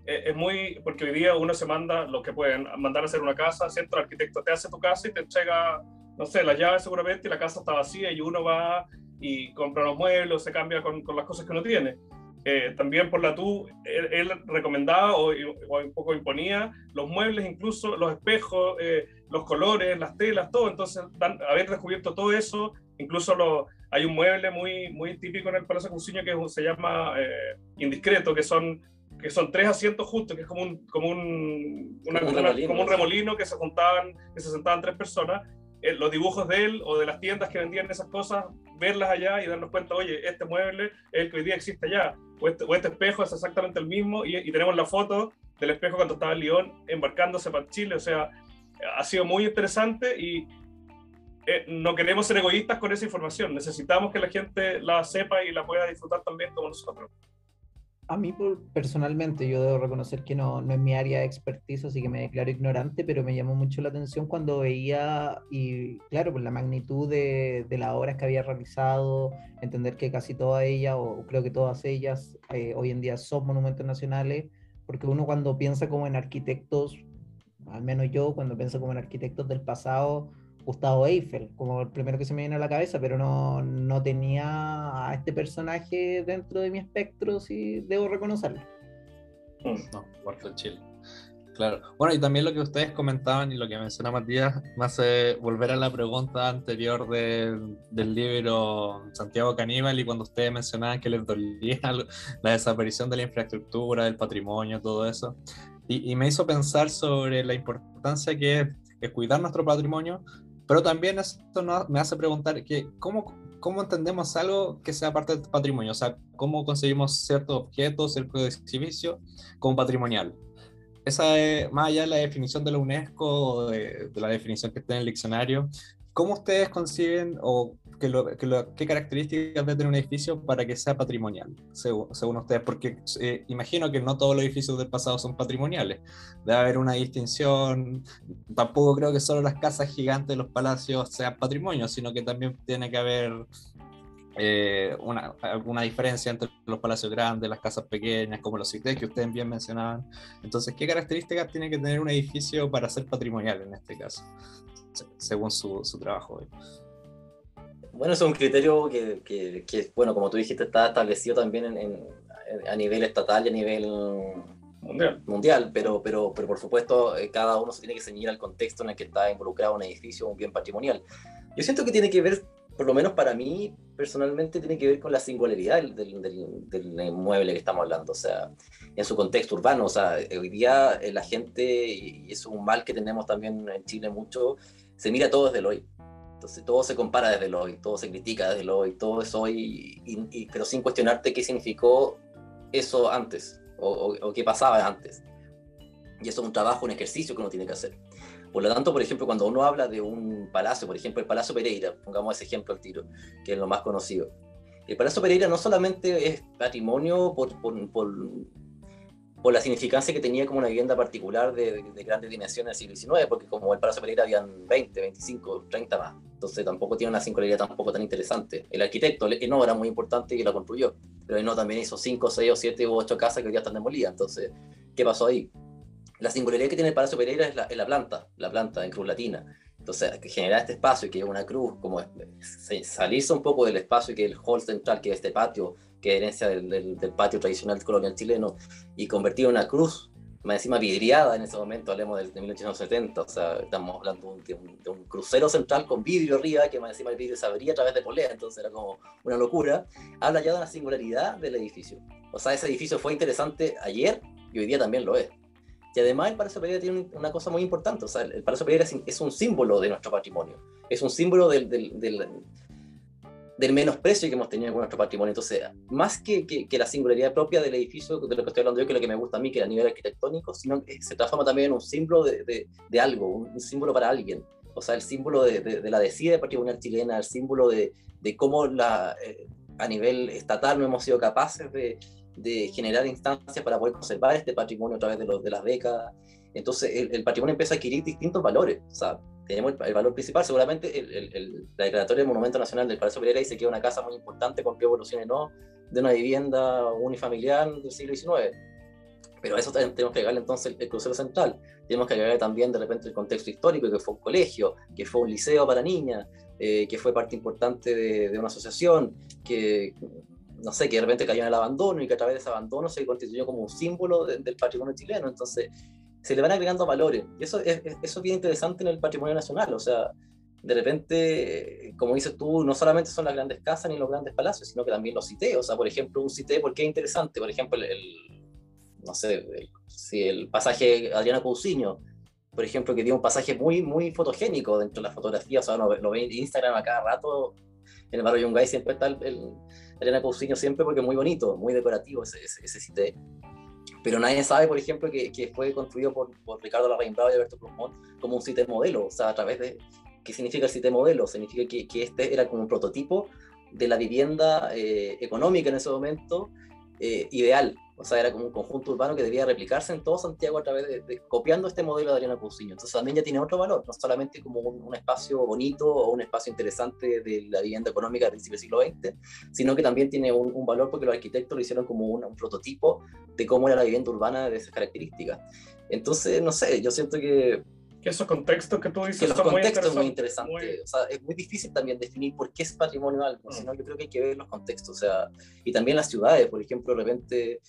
eh, es muy, porque hoy día uno se manda, lo que pueden, mandar a hacer una casa, ¿cierto? El arquitecto te hace tu casa y te entrega, no sé, las llaves seguramente y la casa está vacía y uno va y compra los muebles, se cambia con, con las cosas que uno tiene. Eh, también por la TU, él, recomendaba o, un poco imponía los muebles, incluso los espejos, eh, los colores, las telas, todo. Entonces, haber descubierto todo eso, incluso lo, hay un mueble muy, muy típico en el Palacio Cusiño que se llama eh, indiscreto, que son, que son tres asientos justos, que es como un, como un, remolino, como un remolino que se juntaban, que se sentaban tres personas. los dibujos de él o de las tiendas que vendían esas cosas, verlas allá y darnos cuenta, oye, este mueble es el que hoy día existe allá este, o este, espejo es exactamente el mismo y, tenemos la foto del espejo cuando estaba en Lyon embarcándose para Chile, o sea, ha sido muy interesante y eh, no queremos ser egoístas con esa información, necesitamos que la gente la sepa y la pueda disfrutar también como nosotros a mí personalmente, yo debo reconocer que no, no es mi área de expertise, así que me declaro ignorante, pero me llamó mucho la atención cuando veía, y claro, por la magnitud de, de las obras que había realizado, entender que casi todas ellas, o creo que todas ellas, eh, hoy en día son monumentos nacionales, porque uno cuando piensa como en arquitectos, al menos yo, cuando pienso como en arquitectos del pasado, Gustavo Eiffel, como el primero que se me viene a la cabeza, pero no, no tenía a este personaje dentro de mi espectro, si debo reconocerlo. No, Cuarto Chile. Claro. Bueno, y también lo que ustedes comentaban y lo que menciona Matías, me hace volver a la pregunta anterior del libro Santiago Caníbal y cuando ustedes mencionaban que les dolía la desaparición de la infraestructura, del patrimonio, todo eso. Y, y me hizo pensar sobre la importancia que es cuidar nuestro patrimonio, pero también esto me hace preguntar que cómo, cómo entendemos algo que sea parte del patrimonio, o sea, cómo conseguimos ciertos objetos, ciertos servicio como patrimonial. Esa es, más allá de la definición de la UNESCO o de, de la definición que está en el diccionario, ¿cómo ustedes consiguen o qué características debe tener un edificio para que sea patrimonial, según, ustedes? Porque eh, imagino que no todos los edificios del pasado son patrimoniales. Debe haber una distinción. Tampoco creo que solo las casas gigantes de los palacios sean patrimonio, sino que también tiene que haber eh, una, alguna diferencia entre los palacios grandes, las casas pequeñas, como los CITES que ustedes bien mencionaban. Entonces, ¿qué características tiene que tener un edificio para ser patrimonial en este caso, según su, su trabajo? Bueno, es un criterio que, que, bueno, como tú dijiste, está establecido también en, a nivel estatal y a nivel mundial, mundial pero, pero, pero por supuesto eh, cada uno se tiene que ceñir al contexto en el que está involucrado un edificio o un bien patrimonial. Yo siento que tiene que ver, por lo menos para mí personalmente, tiene que ver con la singularidad del, del, del inmueble que estamos hablando, o sea, en su contexto urbano, o sea, hoy día eh, la gente, y es un mal que tenemos también en Chile mucho, se mira todo desde el hoy entonces todo se compara desde el hoy, todo se critica desde el hoy, todo es hoy, y, pero sin cuestionarte qué significó eso antes o, qué pasaba antes. Y eso es un trabajo, un ejercicio que uno tiene que hacer. Por lo tanto, por ejemplo, cuando uno habla de un palacio, por ejemplo, el Palacio Pereira, pongamos ese ejemplo al tiro, que es lo más conocido. El Palacio Pereira no solamente es patrimonio por, por, por por la significancia que tenía como una vivienda particular de, grandes dimensiones del siglo XIX, porque como el Palacio Pereira habían 20, 25, 30 más, entonces tampoco tiene una singularidad tampoco tan interesante. El arquitecto, el no, era muy importante y la construyó, pero no también hizo 5, 6 o 7 u 8 casas que hoy día están demolidas, entonces, ¿qué pasó ahí? La singularidad que tiene el Palacio Pereira es la, la planta, la planta en cruz latina. Entonces, generar este espacio y que una cruz, como salirse un poco del espacio que el hall central, que es este patio, que herencia del, del, patio tradicional colonial chileno, y convertir una cruz, más encima vidriada en ese momento, hablemos de, 1870, o sea, estamos hablando de un, crucero central con vidrio arriba, que más encima el vidrio se abría a través de polea, entonces era como una locura, habla ya de una singularidad del edificio. O sea, ese edificio fue interesante ayer y hoy día también lo es. Y además el Palacio Pereira tiene una cosa muy importante, o sea, el Palacio Pereira es, un símbolo de nuestro patrimonio, es un símbolo del, del, del, del menosprecio que hemos tenido con nuestro patrimonio. Entonces, más que, que, la singularidad propia del edificio, de lo que estoy hablando yo, que es lo que me gusta a mí, que es a nivel arquitectónico, sino que se transforma también en un símbolo de, de, algo, un, símbolo para alguien. O sea, el símbolo de, la decida patrimonial chilena, el símbolo de, cómo la, eh, a nivel estatal no hemos sido capaces de, de generar instancias para poder conservar este patrimonio a través de, los, de las décadas. Entonces el, patrimonio empieza a adquirir distintos valores. O sea, tenemos el, valor principal, seguramente el, la declaratoria del Monumento Nacional del Palacio Pereira dice que es una casa muy importante con qué evoluciones no, de una vivienda unifamiliar del siglo XIX. Pero a eso tenemos que agregarle entonces el, crucero central. Tenemos que agregarle también de repente el contexto histórico, que fue un colegio, que fue un liceo para niñas, eh, que fue parte importante de, de, una asociación, que no sé, que de repente cayó en el abandono y que a través de ese abandono se constituyó como un símbolo del patrimonio chileno. Entonces, se le van agregando valores. Y eso es, eso es bien interesante en el patrimonio nacional. O sea, de repente, como dices tú, no solamente son las grandes casas ni los grandes palacios, sino que también los CITE. O sea, por ejemplo, un CITE, ¿por qué es interesante? Por ejemplo, el, no sé, si el pasaje Adriana Cousiño, por ejemplo, que tiene un pasaje muy, muy fotogénico dentro de la fotografía. O sea, lo ve en Instagram a cada rato. En el barrio Yungay siempre está el, Adriana Cousiño, siempre porque es muy bonito, muy decorativo ese, ese, ese CITE pero nadie sabe, por ejemplo, que, que fue construido por, por Ricardo Larraín Bravo y Alberto Plumont como un sitio modelo, o sea, a través de... ¿Qué significa el sitio modelo? Significa que, que este era como un prototipo de la vivienda eh, económica en ese momento eh, ideal, o sea, era como un conjunto urbano que debía replicarse en todo Santiago a través de, copiando este modelo de Adriana Cousiño. Entonces también ya tiene otro valor, no solamente como un, espacio bonito o un espacio interesante de la vivienda económica del siglo XX, sino que también tiene un, valor porque los arquitectos lo hicieron como un, prototipo de cómo era la vivienda urbana de esas características. Entonces, no sé, yo siento que que esos contextos que tú dices que los son contextos muy interesantes. Muy... O sea, es muy difícil también definir por qué es patrimonio algo, mm. sino yo creo que hay que ver los contextos. O sea, y también las ciudades, por ejemplo, de repente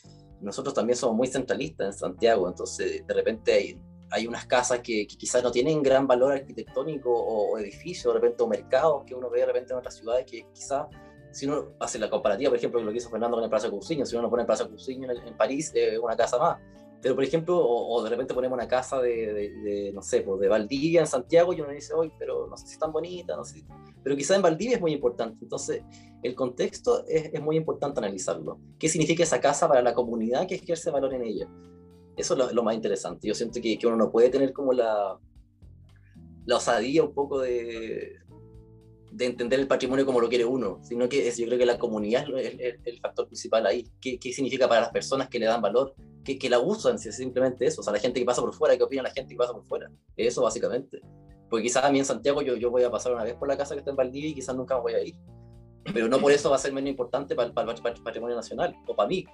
nosotros también somos muy centralistas en Santiago, entonces de repente hay, hay unas casas que, quizás no tienen gran valor arquitectónico o, edificios, de repente o mercados que uno ve de repente en otras ciudades que quizás si uno hace la comparativa, por ejemplo, lo que hizo Fernando con el Plaza Cousiño, si uno pone el Plaza Cousiño en, en París, es una casa más. Pero, por ejemplo, o, de repente ponemos una casa de, de, no sé, pues de Valdivia en Santiago y uno dice, hoy, pero no sé si es tan bonita, no sé. Pero quizás en Valdivia es muy importante. Entonces, el contexto es, es, muy importante analizarlo. ¿Qué significa esa casa para la comunidad que ejerce valor en ella? Eso es lo, más interesante. Yo siento que, que, uno no puede tener como la, la osadía un poco de, de entender el patrimonio como lo quiere uno, sino que es, yo creo que la comunidad es el, factor principal ahí. ¿Qué, ¿Qué, significa para las personas que le dan valor? Que, que la usan, si es simplemente eso. O sea, la gente que pasa por fuera, ¿qué opina la gente que pasa por fuera? Eso básicamente. Porque quizás a mí en Santiago yo, yo voy a pasar una vez por la casa que está en Valdivia y quizás nunca voy a ir. Pero no por eso va a ser menos importante para, para, para el patrimonio nacional o para mí.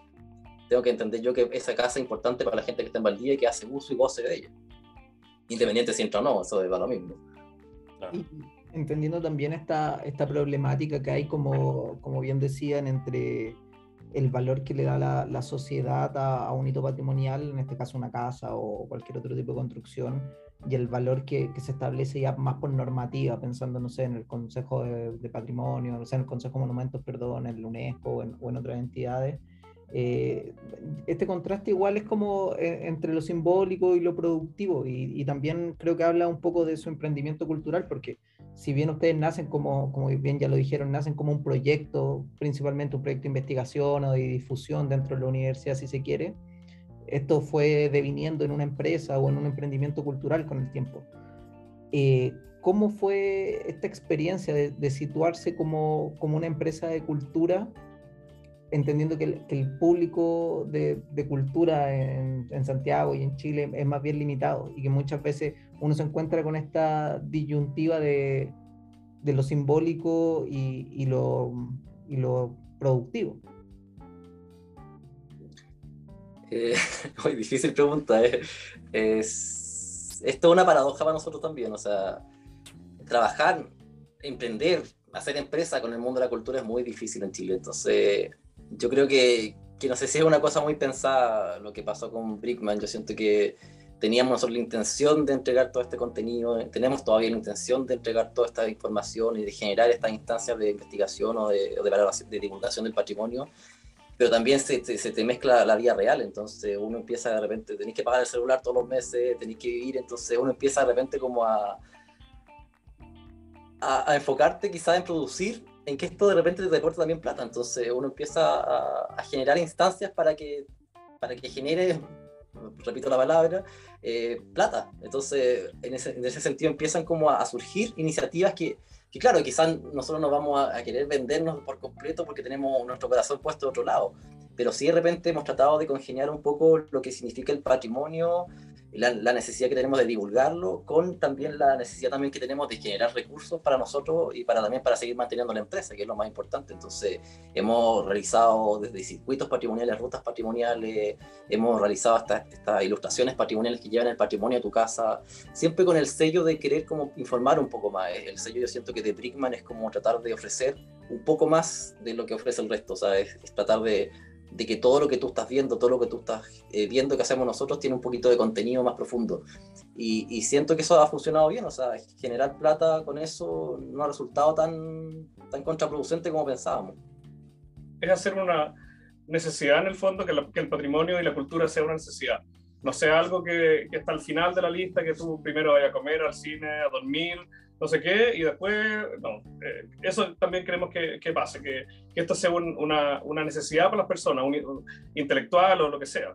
Tengo que entender yo que esa casa es importante para la gente que está en Valdivia y que hace uso y goce de ella. Independiente si entra o no, eso va lo mismo. Claro entendiendo también esta, esta problemática que hay, como, como bien decían, entre el valor que le da la, sociedad a, un hito patrimonial, en este caso una casa o cualquier otro tipo de construcción, y el valor que, se establece ya más por normativa, pensando, no sé, en el Consejo de, Patrimonio, no sé, en el Consejo de Monumentos, perdón, en la UNESCO o en, o en otras entidades. Eh, este contraste igual es como eh, entre lo simbólico y lo productivo, y, y, también creo que habla un poco de su emprendimiento cultural, porque si bien ustedes nacen como, como bien ya lo dijeron, nacen como un proyecto, principalmente un proyecto de investigación o de difusión dentro de la universidad, si se quiere, esto fue deviniendo en una empresa o en un emprendimiento cultural con el tiempo. Eh, ¿Cómo fue esta experiencia de, de situarse como, como, una empresa de cultura, entendiendo que el, público de, cultura en, Santiago y en Chile es más bien limitado y que muchas veces uno se encuentra con esta disyuntiva de, de lo simbólico y, y, lo, y lo productivo? Eh, muy difícil pregunta. Eh. Es, es una paradoja para nosotros también. O sea, trabajar, emprender, hacer empresa con el mundo de la cultura es muy difícil en Chile. Entonces, yo creo que, que no sé si es una cosa muy pensada lo que pasó con Brickman. Yo siento que teníamos nosotros la intención de entregar todo este contenido, tenemos todavía la intención de entregar toda esta información y de generar estas instancias de investigación o de, de, de divulgación del patrimonio, pero también se, se, te mezcla la vida real, entonces uno empieza de repente, tenéis que pagar el celular todos los meses, tenéis que vivir, entonces uno empieza de repente como a, a, a enfocarte quizás en producir, en que esto de repente te reporta también plata, entonces uno empieza a, a generar instancias para que, para que genere repito la palabra, eh, plata. Entonces, en ese, en ese, sentido empiezan como a, surgir iniciativas que, que, claro, quizás nosotros no vamos a, querer vendernos por completo porque tenemos nuestro corazón puesto de otro lado, pero sí de repente hemos tratado de congeniar un poco lo que significa el patrimonio la, necesidad que tenemos de divulgarlo con también la necesidad también que tenemos de generar recursos para nosotros y para también para seguir manteniendo la empresa, que es lo más importante. Entonces, hemos realizado desde circuitos patrimoniales, rutas patrimoniales, hemos realizado estas, estas ilustraciones patrimoniales que llevan el patrimonio a tu casa, siempre con el sello de querer como informar un poco más. El sello yo siento que de Brickman es como tratar de ofrecer un poco más de lo que ofrece el resto, o sea, es tratar de de que todo lo que tú estás viendo, todo lo que tú estás eh, viendo que hacemos nosotros tiene un poquito de contenido más profundo. Y, siento que eso ha funcionado bien, o sea, generar plata con eso no ha resultado tan, tan contraproducente como pensábamos. Es hacer una necesidad en el fondo, que, que el patrimonio y la cultura sea una necesidad. No sea algo que, que está al final de la lista, que tú primero vayas a comer, al cine, a dormir, no sé qué, y después, no, eh, eso también queremos que, que pase, que, que, esto sea una, una, necesidad para las personas, un, intelectual o lo que sea.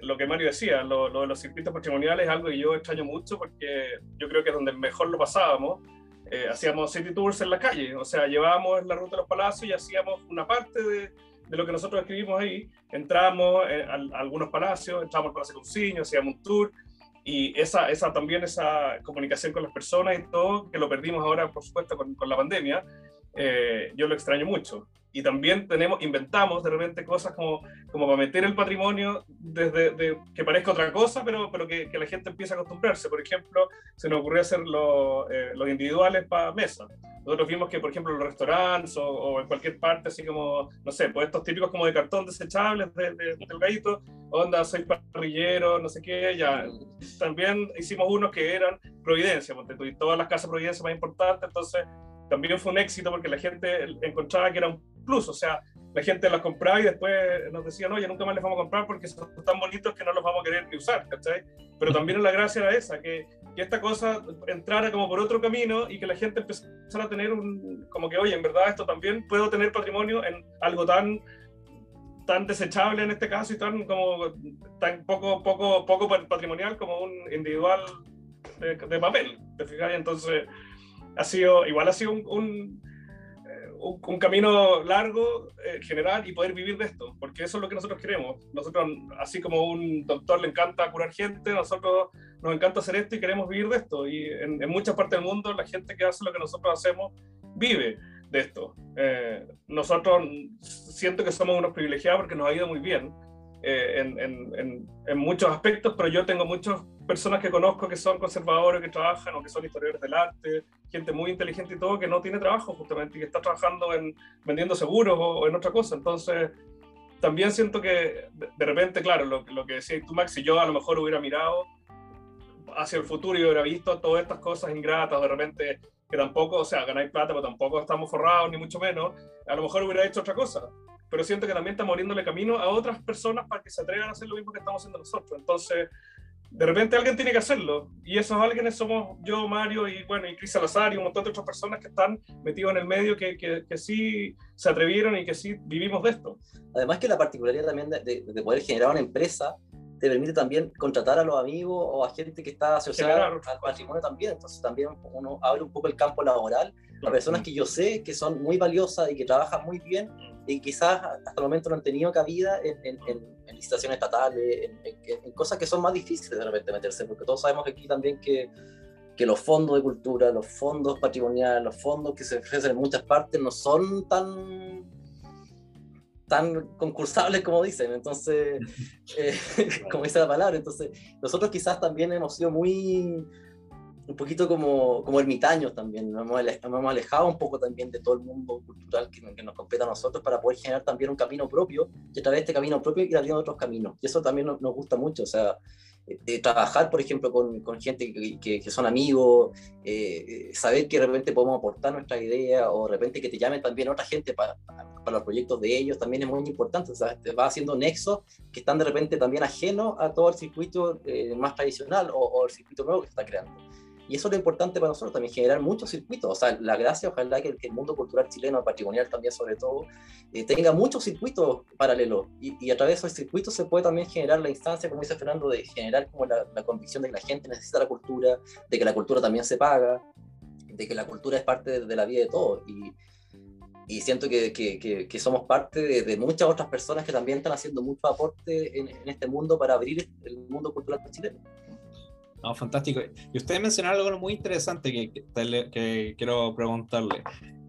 Lo que Mario decía, lo, lo, de los circuitos patrimoniales es algo que yo extraño mucho porque yo creo que es donde mejor lo pasábamos. Eh, hacíamos city tours en la calle, o sea, llevábamos la ruta de los palacios y hacíamos una parte de, de lo que nosotros escribimos ahí. Entramos eh, a, a, algunos palacios, entramos al Palacio Cousiño, hacíamos un tour, y esa, esa también esa comunicación con las personas y todo, que lo perdimos ahora, por supuesto, con, con la pandemia, eh, yo lo extraño mucho. Y también tenemos, inventamos de repente cosas como, como para meter el patrimonio desde de, que parezca otra cosa, pero, pero que, que, la gente empiece a acostumbrarse. Por ejemplo, se nos ocurrió hacer lo, eh, los individuales para mesa. Nosotros vimos que, por ejemplo, en los restaurantes o, o, en cualquier parte, así como, no sé, pues estos típicos como de cartón desechables de, de, del gallito, onda, soy parrillero, no sé qué, ya. También hicimos unos que eran Providencia, y todas las casas Providencia más importantes, entonces también fue un éxito porque la gente encontraba que era un plus, o sea, la gente las compraba y después nos decían, oye, nunca más les vamos a comprar porque son tan bonitos que no los vamos a querer ni usar, ¿cachai? Pero también la gracia era esa, que, que, esta cosa entrara como por otro camino y que la gente empezara a tener un, como que, oye, en verdad esto también puedo tener patrimonio en algo tan tan desechable en este caso y tan como tan poco poco poco patrimonial como un individual de, de papel te fijas entonces ha sido, igual ha sido un, un, eh, un, camino largo, eh, general, y poder vivir de esto, porque eso es lo que nosotros queremos. Nosotros, así como un doctor le encanta curar gente, nosotros nos encanta hacer esto y queremos vivir de esto. Y en, en muchas partes del mundo la gente que hace lo que nosotros hacemos vive de esto. Eh, nosotros siento que somos unos privilegiados porque nos ha ido muy bien eh, en, en, en, muchos aspectos, pero yo tengo muchas personas que conozco que son conservadores, que trabajan o que son historiadores del arte, gente muy inteligente y todo, que no tiene trabajo justamente y que está trabajando en vendiendo seguros o, o en otra cosa. Entonces, también siento que de, de repente, claro, lo, lo, que decía tú, Max, si yo a lo mejor hubiera mirado hacia el futuro y hubiera visto todas estas cosas ingratas, de repente que tampoco, o sea, ganáis plata, pero tampoco estamos forrados, ni mucho menos, a lo mejor hubiera hecho otra cosa pero siento que también estamos abriéndole camino a otras personas para que se atrevan a hacer lo mismo que estamos haciendo nosotros. Entonces, de repente alguien tiene que hacerlo. Y esos alguienes somos yo, Mario y bueno, y Cris Salazar y un montón de otras personas que están metidos en el medio que, que, que, sí se atrevieron y que sí vivimos de esto. Además que la particularidad también de, de, de poder generar una empresa te permite también contratar a los amigos o a gente que está asociada al patrimonio también. Entonces también uno abre un poco el campo laboral a personas que yo sé que son muy valiosas y que trabajan muy bien y quizás hasta el momento no han tenido cabida en, en, en, en licitaciones estatales, en, cosas que son más difíciles de repente meterse, porque todos sabemos aquí también que, que los fondos de cultura, los fondos patrimoniales, los fondos que se ofrecen en muchas partes no son tan tan concursables como dicen, entonces, eh, como dice la palabra, entonces nosotros quizás también hemos sido muy, un poquito como, como ermitaños también, nos hemos, alejado un poco también de todo el mundo cultural que, que, nos compete a nosotros para poder generar también un camino propio y a través de este camino propio ir abriendo otros caminos. Y eso también nos, nos gusta mucho, o sea, eh, trabajar, por ejemplo, con, con gente que, que, que, son amigos, eh, saber que de repente podemos aportar nuestra idea o de repente que te llamen también otra gente para, para los proyectos de ellos, también es muy importante. O sea, te va haciendo nexos que están de repente también ajenos a todo el circuito eh, más tradicional o, o el circuito nuevo que se está creando. Y eso es lo importante para nosotros, también generar muchos circuitos. O sea, la gracia, ojalá que el, que el mundo cultural chileno, patrimonial también sobre todo, eh, tenga muchos circuitos paralelos. Y, y, a través de esos circuitos se puede también generar la instancia, como dice Fernando, de generar como la, la convicción de que la gente necesita la cultura, de que la cultura también se paga, de que la cultura es parte de, de la vida de todos. Y, y siento que, que, que, somos parte de, de, muchas otras personas que también están haciendo mucho aporte en, en este mundo para abrir el mundo cultural chileno. No, fantástico. Y usted mencionó algo muy interesante que, que, quiero preguntarle,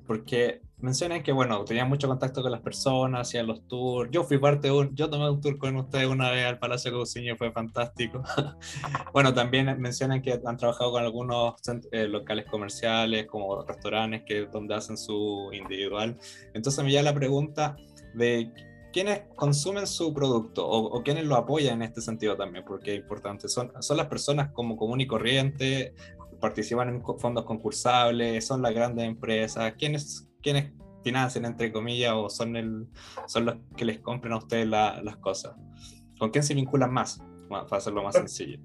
porque mencionan que, bueno, tenían mucho contacto con las personas, hacían los tours. Yo fui parte de un, yo tomé un tour con ustedes una vez al Palacio de fue fantástico. bueno, también mencionan que han trabajado con algunos eh, locales comerciales, como restaurantes, que donde hacen su individual. Entonces me da la pregunta de quiénes consumen su producto o, o, quiénes lo apoyan en este sentido también, porque es importante. Son, son las personas como común y corriente, participan en fondos concursables, son las grandes empresas, quiénes, quiénes financian, entre comillas, o son, el, son los que les compran a ustedes las cosas. ¿Con quién se vinculan más? Para hacerlo más sencillo.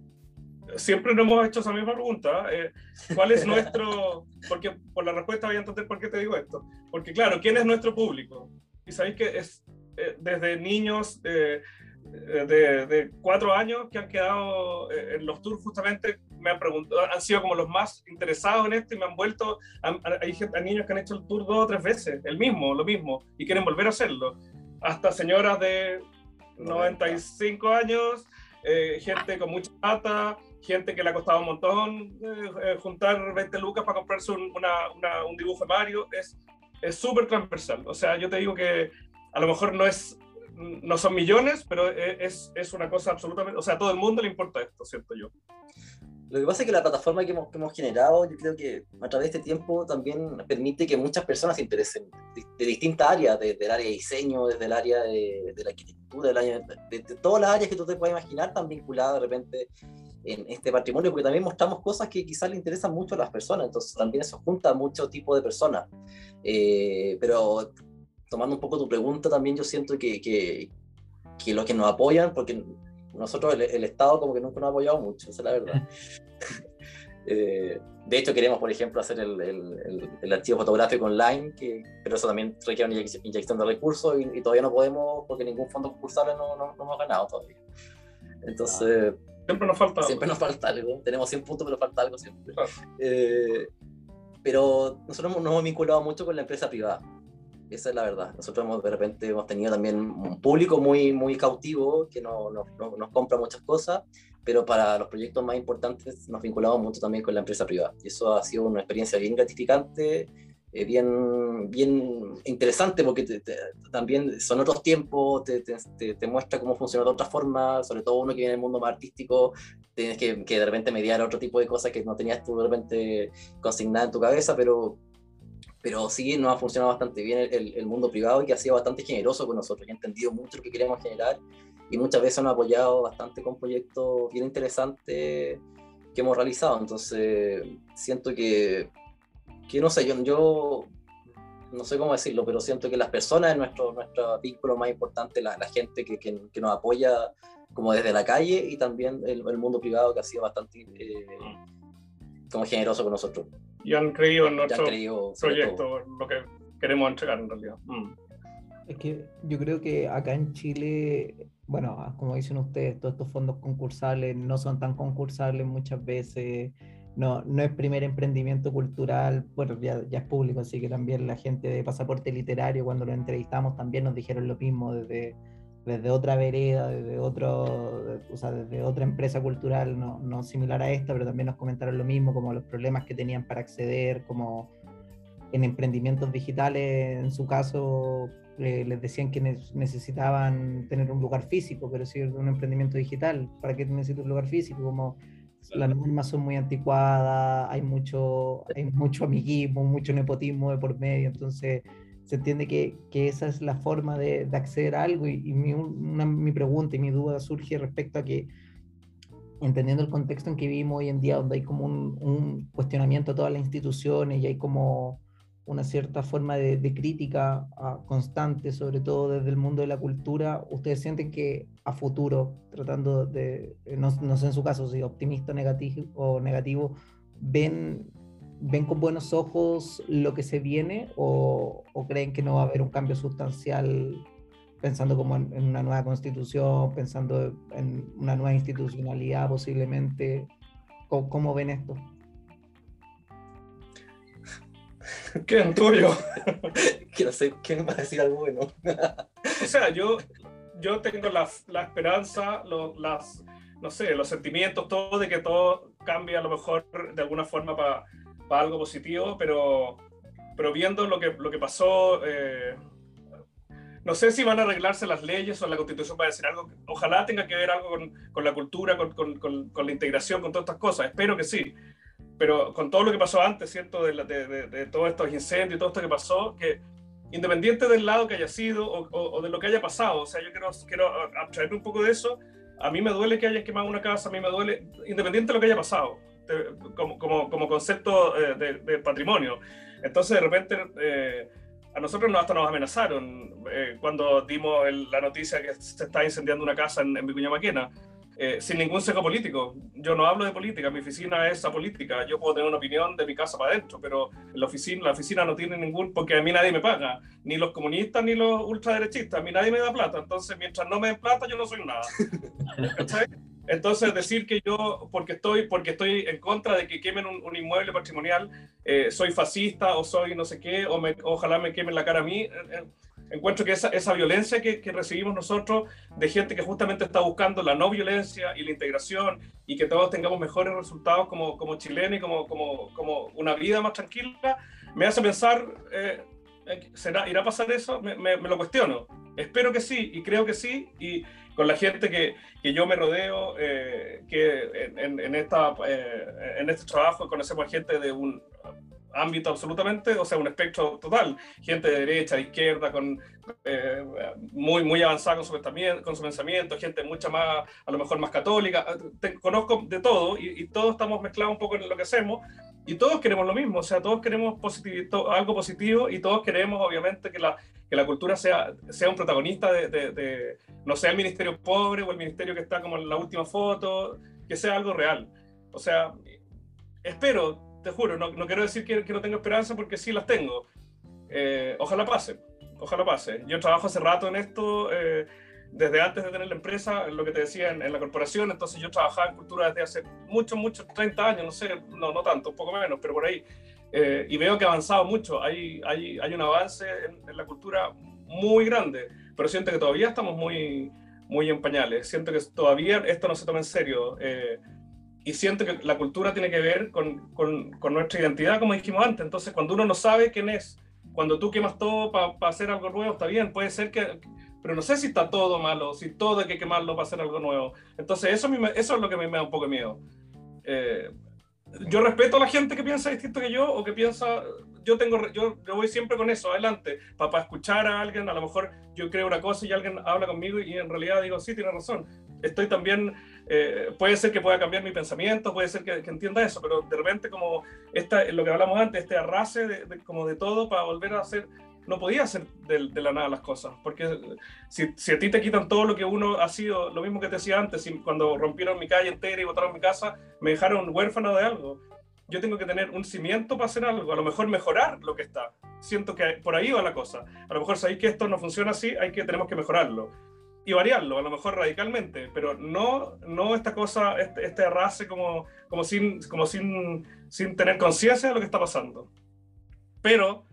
Siempre nos hemos hecho esa misma pregunta. ¿eh? ¿Cuál es nuestro.? Porque por la respuesta voy a entender por qué te digo esto. Porque, claro, ¿quién es nuestro público? Y sabéis que es eh, desde niños eh, de, de, cuatro años que han quedado eh, en los tours justamente me han preguntado, han sido como los más interesados en esto y me han vuelto, hay, hay niños que han hecho el tour dos o tres veces, el mismo, lo mismo, y quieren volver a hacerlo. Hasta señoras de 95 años, gente con mucha plata, gente que le ha costado un montón juntar 20 lucas para comprarse un, una, un dibujo de Mario, es súper transversal. O sea, yo te digo que a lo mejor no es no son millones, pero e, es, es, una cosa absolutamente, o sea, a todo el mundo le importa esto, ¿cierto yo? Lo que pasa es que la plataforma que hemos, que hemos, generado, yo creo que a través de este tiempo también permite que muchas personas se interesen de, distintas áreas, desde el área de diseño, desde el área de, de la arquitectura, de, de, todas las áreas que tú te puedes imaginar, tan vinculadas de repente en este patrimonio, porque también mostramos cosas que quizás le interesan mucho a las personas, entonces también eso junta a mucho tipo de personas. Eh, pero tomando un poco tu pregunta, también yo siento que, que, que los que nos apoyan, porque nosotros el, Estado como que nunca nos ha apoyado mucho, esa es la verdad. Eh, de hecho, queremos, por ejemplo, hacer el, el, el, archivo fotográfico online, que, pero eso también requiere una inyección de recursos y, todavía no podemos porque ningún fondo concursable no, no, no hemos ganado todavía. Entonces... Ah, siempre nos falta Siempre nos falta algo. Tenemos 100 puntos, pero falta algo siempre. Eh, pero nosotros nos hemos vinculado mucho con la empresa privada. Esa es la verdad. Nosotros hemos, de repente hemos tenido también un público muy, muy cautivo que no, no, nos compra muchas cosas, pero para los proyectos más importantes nos vinculamos mucho también con la empresa privada. Y eso ha sido una experiencia bien gratificante, eh, bien, bien interesante, porque también son otros tiempos, te, te, te, muestra cómo funciona de otra forma, sobre todo uno que viene del mundo más artístico, tienes que, que de repente mediar otro tipo de cosas que no tenías tú de repente consignadas en tu cabeza, pero pero sí nos ha funcionado bastante bien el, el, mundo privado y que ha sido bastante generoso con nosotros y ha entendido mucho lo que queremos generar y muchas veces nos ha apoyado bastante con proyectos bien interesantes que hemos realizado. Entonces, siento que, que no sé, yo, yo no sé cómo decirlo, pero siento que las personas es nuestro, nuestro vínculo más importante, la, la gente que, que, que, nos apoya como desde la calle y también el, el mundo privado que ha sido bastante eh, como generoso con nosotros y han creído en nuestro proyecto, lo que queremos entregar en realidad. Mm. Es que yo creo que acá en Chile, bueno, como dicen ustedes, todos estos fondos concursales no son tan concursables muchas veces, no, no es primer emprendimiento cultural, bueno, ya, ya es público, así que también la gente de Pasaporte Literario, cuando lo entrevistamos, también nos dijeron lo mismo desde desde otra vereda, desde, otro, o sea, desde otra empresa cultural no, no, similar a esta, pero también nos comentaron lo mismo, como los problemas que tenían para acceder, como en emprendimientos digitales, en su caso, les decían que necesitaban tener un lugar físico, pero si es un emprendimiento digital, ¿para qué necesito un lugar físico? Como las normas son muy anticuadas, hay mucho, hay mucho amiguismo, mucho nepotismo de por medio, entonces se entiende que, que, esa es la forma de, de acceder a algo. Y, mi, una, mi, pregunta y mi duda surge respecto a que, entendiendo el contexto en que vivimos hoy en día, donde hay como un, cuestionamiento a todas las instituciones y hay como una cierta forma de, de crítica uh, constante, sobre todo desde el mundo de la cultura, ¿ustedes sienten que a futuro, tratando de, no, no sé en su caso si optimista negativo, o negativo, ven ven con buenos ojos lo que se viene o, creen que no va a haber un cambio sustancial pensando como en, una nueva constitución, pensando en una nueva institucionalidad posiblemente? ¿Cómo, ven esto? ¿Qué tuyo? no sé quién va a decir algo bueno. o sea, yo, yo tengo la, la esperanza, lo, las, no sé, los sentimientos, todo de que todo cambie a lo mejor de alguna forma para algo positivo, pero, pero viendo lo que, lo que pasó, eh, no sé si van a arreglarse las leyes o la constitución para decir algo, ojalá tenga que ver algo con, con la cultura, con, con, con, la integración, con todas estas cosas, espero que sí, pero con todo lo que pasó antes, ¿cierto? De, de, de, todos estos incendios todo esto que pasó, que independiente del lado que haya sido o, o, de lo que haya pasado, o sea, yo quiero, quiero abstraer un poco de eso, a mí me duele que haya quemado una casa, a mí me duele, independiente de lo que haya pasado, como, como, como, concepto eh, de, patrimonio. Entonces, de repente, eh, a nosotros hasta nos amenazaron eh, cuando dimos la noticia que se está incendiando una casa en, en Vicuña Maquena. Eh, sin ningún seco político. Yo no hablo de política, mi oficina es apolítica. Yo puedo tener una opinión de mi casa para adentro, pero la oficina, la oficina no tiene ningún, porque a mí nadie me paga, ni los comunistas ni los ultraderechistas, a mí nadie me da plata. Entonces, mientras no me den plata, yo no soy nada. Entonces, decir que yo, porque estoy, porque estoy en contra de que quemen un, inmueble patrimonial, eh, soy fascista o soy no sé qué, o ojalá me quemen la cara a mí. Eh, encuentro que esa, esa violencia que, que, recibimos nosotros de gente que justamente está buscando la no violencia y la integración y que todos tengamos mejores resultados como, como chilenos y como, como, como una vida más tranquila, me hace pensar, eh, ¿será, ¿irá a pasar eso? Me, me, lo cuestiono. Espero que sí y creo que sí y con la gente que, que yo me rodeo, eh, que en, en, esta, eh, en este trabajo conocemos gente de un ámbito absolutamente, o sea, un espectro total, gente de derecha, de izquierda, con, eh, muy, muy avanzada con su, pensamiento, con su pensamiento, gente mucha más, a lo mejor más católica, conozco de todo y, todos estamos mezclados un poco en lo que hacemos y todos queremos lo mismo, o sea, todos queremos algo positivo y todos queremos obviamente que la, que la cultura sea, sea un protagonista de, de, de, no sea el ministerio pobre o el ministerio que está como en la última foto, que sea algo real. O sea, espero te juro, no, no quiero decir que, que, no tengo esperanza porque sí las tengo. Eh, ojalá pase, ojalá pase. Yo trabajo hace rato en esto, eh, desde antes de tener la empresa, lo que te decía en, la corporación, entonces yo trabajaba en cultura desde hace muchos, muchos, 30 años, no sé, no, no tanto, un poco menos, pero por ahí. Eh, y veo que ha avanzado mucho, hay, hay, hay un avance en, en, la cultura muy grande, pero siento que todavía estamos muy, muy en pañales, siento que todavía esto no se toma en serio y siento que la cultura tiene que ver con, con, con, nuestra identidad, como dijimos antes. Entonces, cuando uno no sabe quién es, cuando tú quemas todo para hacer algo nuevo, está bien, puede ser que... Pero no sé si está todo malo, si todo hay que quemarlo para hacer algo nuevo. Entonces, eso, eso es lo que me, me da un poco de miedo. Eh, yo respeto a la gente que piensa distinto que yo o que piensa, yo tengo, yo, yo voy siempre con eso, adelante, para, escuchar a alguien, a lo mejor yo creo una cosa y alguien habla conmigo y en realidad digo, sí, tiene razón, estoy también eh, puede ser que pueda cambiar mi pensamiento, puede ser que, entienda eso, pero de repente como esta, lo que hablamos antes, este arrase de, como de todo para volver a hacer, no podía hacer de, la nada las cosas, porque si, si, a ti te quitan todo lo que uno ha sido, lo mismo que te decía antes, cuando rompieron mi calle entera y botaron mi casa, me dejaron huérfano de algo. Yo tengo que tener un cimiento para hacer algo, a lo mejor mejorar lo que está. Siento que por ahí va la cosa. A lo mejor sabéis que esto no funciona así, hay que tenemos que mejorarlo y variarlo, a lo mejor radicalmente, pero no, no esta cosa, este, este arrase como, como, sin, como sin, sin tener conciencia de lo que está pasando. Pero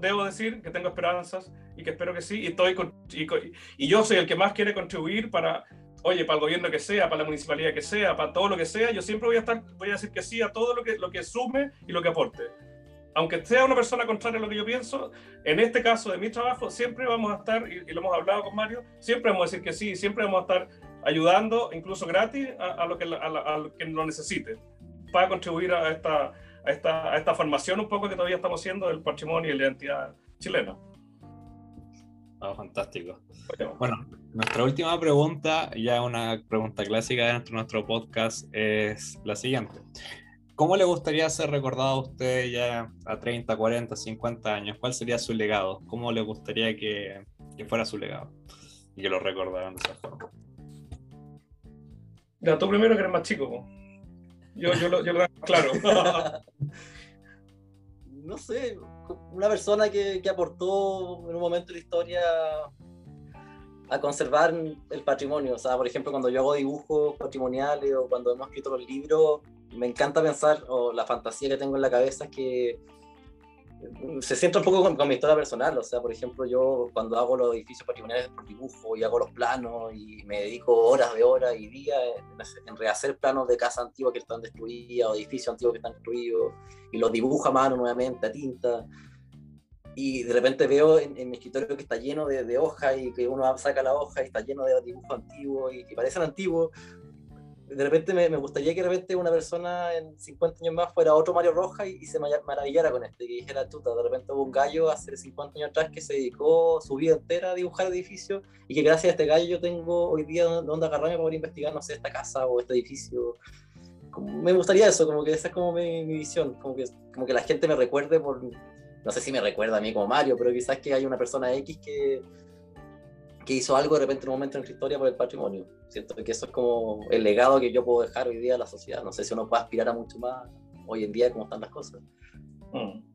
debo decir que tengo esperanzas y que espero que sí, y, estoy y, y, yo soy el que más quiere contribuir para, oye, para el gobierno que sea, para la municipalidad que sea, para todo lo que sea, yo siempre voy a estar, voy a decir que sí a todo lo que, lo que sume y lo que aporte. Aunque sea una persona contraria a lo que yo pienso, en este caso de mi trabajo, siempre vamos a estar, y, lo hemos hablado con Mario, siempre vamos a decir que sí, siempre vamos a estar ayudando, incluso gratis, a, lo, que, a, lo que lo necesite, para contribuir a esta, a, esta, a esta formación un poco que todavía estamos haciendo del patrimonio y la identidad chilena. Oh, fantástico. Bueno, nuestra última pregunta, ya una pregunta clásica dentro de nuestro podcast, es la siguiente. ¿Cómo le gustaría ser recordado a usted ya a 30, 40, 50 años? ¿Cuál sería su legado? ¿Cómo le gustaría que, que fuera su legado? Y que lo recordaran de esa forma. Ya, tú primero que eres más chico. Yo, yo, lo, yo claro. no sé, una persona que, que aportó en un momento de la historia a conservar el patrimonio. O sea, por ejemplo, cuando yo hago dibujos patrimoniales o cuando hemos escrito los libros, me encanta pensar, o la fantasía que tengo en la cabeza es que se centra un poco con, mi historia personal, o sea, por ejemplo, yo cuando hago los edificios patrimoniales por dibujo y hago los planos y me dedico horas de horas y días en, rehacer planos de casa antigua que están destruidas o edificios antiguos que están destruidos y los dibujo a mano nuevamente, a tinta. Y de repente veo en, mi escritorio que está lleno de, de hojas y que uno saca la hoja y está lleno de dibujos antiguos y que parecen antiguos, de repente me, me, gustaría que de repente una persona en 50 años más fuera otro Mario Rojas y, se maravillara con este, que dijera, chuta, de repente hubo un gallo hace 50 años atrás que se dedicó su vida entera a dibujar edificios y que gracias a este gallo yo tengo hoy día donde agarrarme para investigar, no sé, esta casa o este edificio. me gustaría eso, como que esa es como mi, mi, visión, como que, como que la gente me recuerde por, no sé si me recuerda a mí como Mario, pero quizás que hay una persona X que que hizo algo de repente en un momento en la historia por el patrimonio. Siento que eso es como el legado que yo puedo dejar hoy día a la sociedad. No sé si uno puede aspirar a mucho más hoy en día como están las cosas. Mm.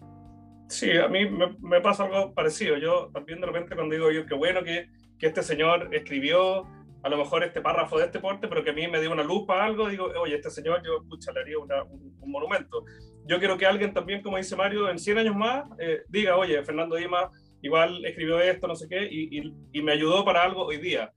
Sí, a mí me, pasa algo parecido. Yo también de repente cuando digo yo, qué bueno que, que este señor escribió a lo mejor este párrafo de este porte, pero que a mí me dio una luz para algo, digo, oye, este señor yo escucha, le haría un, monumento. Yo quiero que alguien también, como dice Mario, en 100 años más, eh, diga, oye, Fernando Dimas igual escribió esto, no sé qué, y, y, me ayudó para algo hoy día.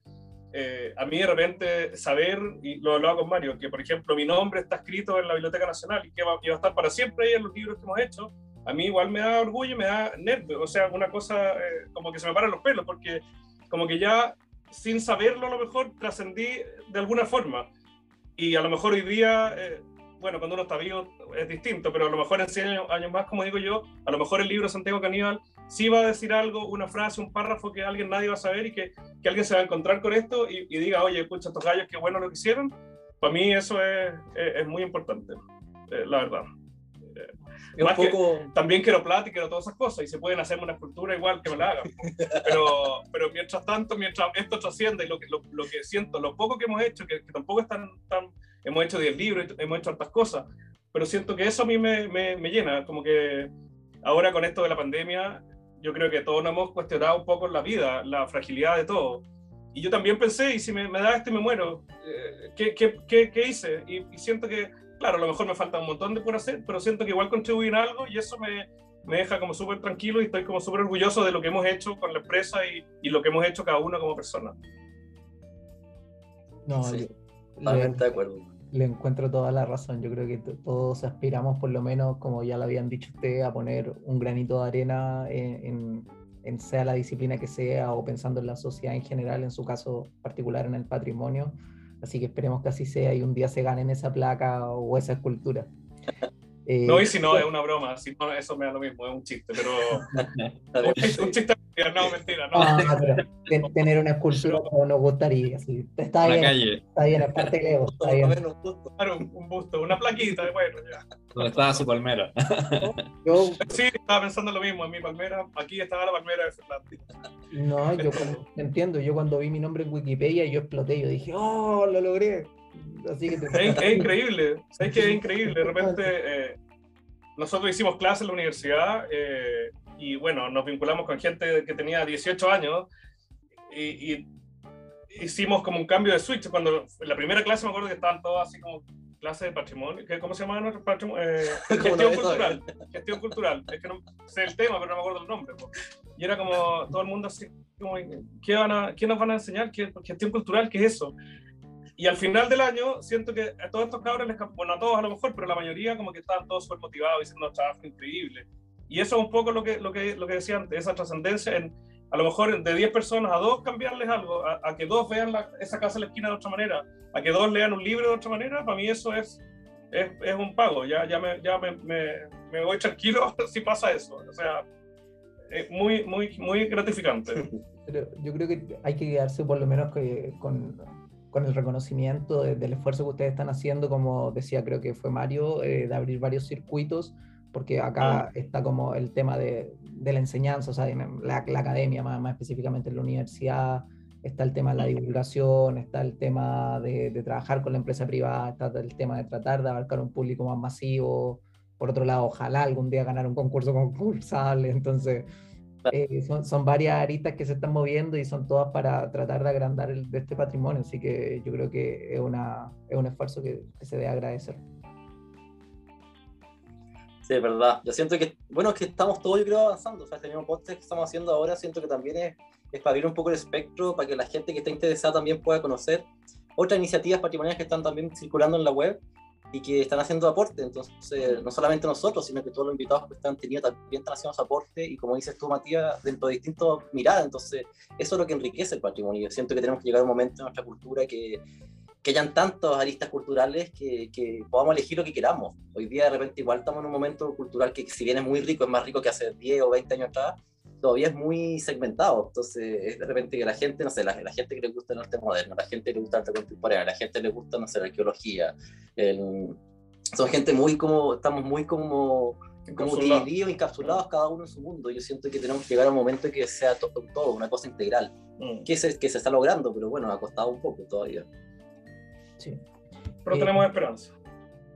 Eh, a mí de repente saber, y lo hablaba con Mario, que por ejemplo mi nombre está escrito en la Biblioteca Nacional y que va, a estar para siempre ahí en los libros que hemos hecho, a mí igual me da orgullo y me da nervio, o sea, una cosa eh, como que se me paran los pelos, porque como que ya sin saberlo a lo mejor trascendí de alguna forma. Y a lo mejor hoy día, eh, bueno, cuando uno está vivo es distinto, pero a lo mejor en 100 años más, como digo yo, a lo mejor el libro Santiago Caníbal sí va a decir algo, una frase, un párrafo que alguien nadie va a saber y que, que alguien se va a encontrar con esto y, diga, oye, escucha, estos gallos, qué bueno lo que hicieron. Para mí eso es, es, muy importante, eh, la verdad. Eh, más poco... también quiero plata y quiero todas esas cosas y se pueden hacer una escultura igual que me la hagan. Pero, pero mientras tanto, mientras esto trasciende y lo que, lo, lo, que siento, lo poco que hemos hecho, que, tampoco es tan, tan, hemos hecho 10 libros, hemos hecho tantas cosas, pero siento que eso a mí me, me, me llena, como que ahora con esto de la pandemia yo creo que todos nos hemos cuestionado un poco la vida, la fragilidad de todo. Y yo también pensé, y si me, da esto y me muero, eh, ¿qué, qué, qué, hice? Y, siento que, claro, a lo mejor me falta un montón de por hacer, pero siento que igual contribuí en algo y eso me, me deja como súper tranquilo y estoy como súper orgulloso de lo que hemos hecho con la empresa y, y, lo que hemos hecho cada uno como persona. No, sí, totalmente de acuerdo le encuentro toda la razón. Yo creo que todos aspiramos, por lo menos, como ya lo habían dicho ustedes, a poner un granito de arena en, sea la disciplina que sea o pensando en la sociedad en general, en su caso particular en el patrimonio. Así que esperemos que así sea y un día se ganen esa placa o esa escultura. Eh, no, y si no, es una broma, si no, eso me da lo mismo, es un chiste, pero. un, chiste, no, mentira, no. Ah, tener una escultura como nos gustaría, sí. Está bien, está bien, aparte de Leo, está bien. Un busto, un, busto, una plaquita, bueno, ya. ¿Dónde estaba su palmera? Yo, sí, estaba pensando lo mismo, en mi palmera, aquí estaba la palmera de Fernando. No, yo entiendo, yo cuando vi mi nombre en Wikipedia, yo exploté, yo dije, ¡oh, lo logré! es, increíble, es que es increíble. De repente, eh, nosotros hicimos clases en la universidad eh, y bueno, nos vinculamos con gente que tenía 18 años y, hicimos como un cambio de switch. Cuando en la primera clase me acuerdo que estaban todos así como clase de patrimonio, ¿cómo se llama nuestro patrimonio? Eh, gestión cultural, gestión cultural, es que no sé el tema, pero no me acuerdo el nombre. Y era como todo el mundo así, como, ¿qué, van a, ¿qué nos van a enseñar? ¿Qué, gestión cultural, ¿qué es eso? Y al final del año, siento que a todos estos cabros, les, bueno, a todos a lo mejor, pero la mayoría como que estaban todos súper motivados, diciendo trabajo increíble. Y eso es un poco lo que, lo que, lo que decía antes, esa trascendencia en, a lo mejor de 10 personas a dos cambiarles algo, a, que dos vean esa casa en la esquina de otra manera, a que dos lean un libro de otra manera, para mí eso es, es, es un pago, ya, ya, me, ya me, me, me, voy tranquilo si pasa eso, o sea, es muy, muy, muy gratificante. Pero yo creo que hay que quedarse por lo menos que, con con el reconocimiento del esfuerzo que ustedes están haciendo, como decía, creo que fue Mario, eh, de abrir varios circuitos, porque acá ah. está como el tema de, de la enseñanza, o sea, la, la academia, más, más, específicamente en la universidad, está el tema de la divulgación, está el tema de, de, trabajar con la empresa privada, está el tema de tratar de abarcar un público más masivo. Por otro lado, ojalá algún día ganar un concurso concursable, entonces eh, son, son, varias aristas que se están moviendo y son todas para tratar de agrandar el, de este patrimonio, así que yo creo que es, una, es un esfuerzo que, se debe agradecer. Es verdad. Yo siento que, bueno, que estamos todos, yo creo, avanzando. O sea, este mismo podcast que estamos haciendo ahora, siento que también es, es para abrir un poco el espectro, para que la gente que está interesada también pueda conocer otras iniciativas patrimoniales que están también circulando en la web y que están haciendo aporte. Entonces, no solamente nosotros, sino que todos los invitados que están teniendo también están haciendo aporte y como dices tú, Matías, dentro de distintas miradas. Entonces, eso es lo que enriquece el patrimonio. Yo siento que tenemos que llegar a un momento en nuestra cultura que, que hayan tantas aristas culturales que, que, podamos elegir lo que queramos. Hoy día de repente igual estamos en un momento cultural que si bien es muy rico, es más rico que hace 10 o 20 años atrás, todavía es muy segmentado. Entonces, es de repente que la gente, no sé, la, la gente que le gusta el arte moderno, la gente que le gusta el arte contemporáneo, la gente que le gusta, no sé, la arqueología. El, son gente muy como, estamos muy como, como divididos, encapsulados cada uno en su mundo. Yo siento que tenemos que llegar a un momento en que sea todo, todo una cosa integral, mm. que, se, que se está logrando, pero bueno, ha costado un poco todavía. Sí. Pero tenemos eh, esperanza.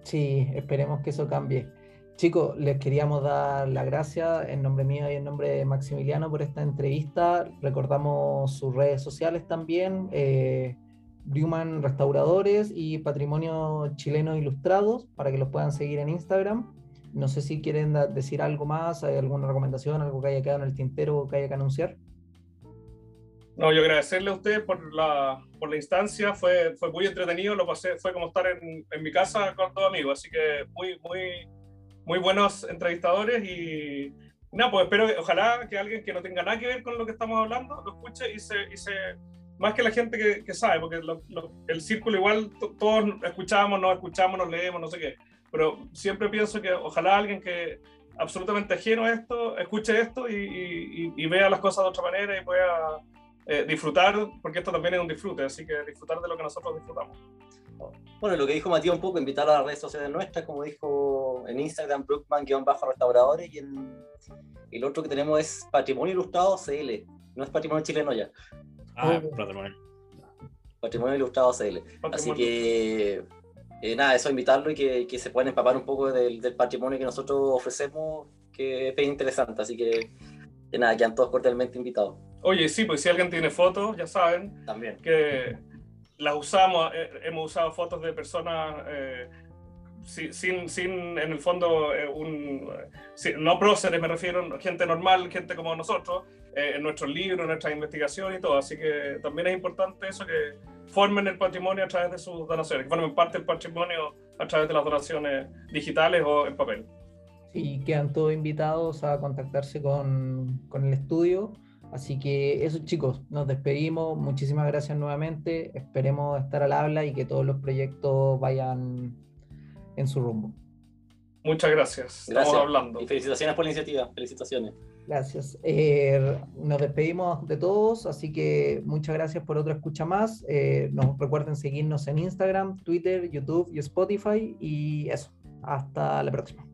Sí, esperemos que eso cambie. Chicos, les queríamos dar las gracias en nombre mío y en nombre de Maximiliano por esta entrevista. Recordamos sus redes sociales también, eh, Restauradores y Patrimonio Chileno Ilustrados, para que los puedan seguir en Instagram. No sé si quieren decir algo más, hay alguna recomendación, algo que haya quedado en el tintero o que haya que anunciar. No, yo agradecerle a usted por la, por la instancia, fue, fue muy entretenido, lo pasé, fue como estar en, en mi casa con dos amigos, así que muy, muy, muy buenos entrevistadores y nada, pues espero, ojalá que alguien que no tenga nada que ver con lo que estamos hablando lo escuche y se, y se más que la gente que, que sabe, porque el círculo igual todos escuchamos, nos escuchamos, nos leemos, no sé qué, pero siempre pienso que ojalá alguien que absolutamente ajeno a esto, escuche esto y, y, y vea las cosas de otra manera y pueda eh, disfrutar, porque esto también es un disfrute, así que disfrutar de lo que nosotros disfrutamos. Bueno, lo que dijo Matías un poco, invitar a las redes sociales nuestras, como dijo en Instagram, Brookman-restauradores, y en, el otro que tenemos es Patrimonio Ilustrado CL, no es Patrimonio Chileno ya. Ah, Patrimonio. Patrimonio Ilustrado CL. Así que, eh, nada, eso invitarlo y que, que, se puedan empapar un poco del, del, patrimonio que nosotros ofrecemos, que es interesante. Así que, que nada, quedan todos cordialmente invitados. Oye, sí, pues si alguien tiene fotos, ya saben. También. Que las usamos, eh, hemos usado fotos de personas eh, sin, sin, en el fondo, eh, un, no próceres, me refiero, gente normal, gente como nosotros, en nuestros libros, en nuestras investigaciones y todo. Así que también es importante eso, que formen el patrimonio a través de sus donaciones, que formen parte del patrimonio a través de las donaciones digitales o en papel. Y quedan todos invitados a contactarse con, con el estudio Así que eso chicos, nos despedimos. Muchísimas gracias nuevamente. Esperemos estar al habla y que todos los proyectos vayan en su rumbo. Muchas gracias. Estamos hablando. Y felicitaciones por la iniciativa. Felicitaciones. Gracias. Eh, nos despedimos de todos, así que muchas gracias por otra escucha más. Eh, nos recuerden seguirnos en Instagram, Twitter, YouTube y Spotify. Y eso. Hasta la próxima.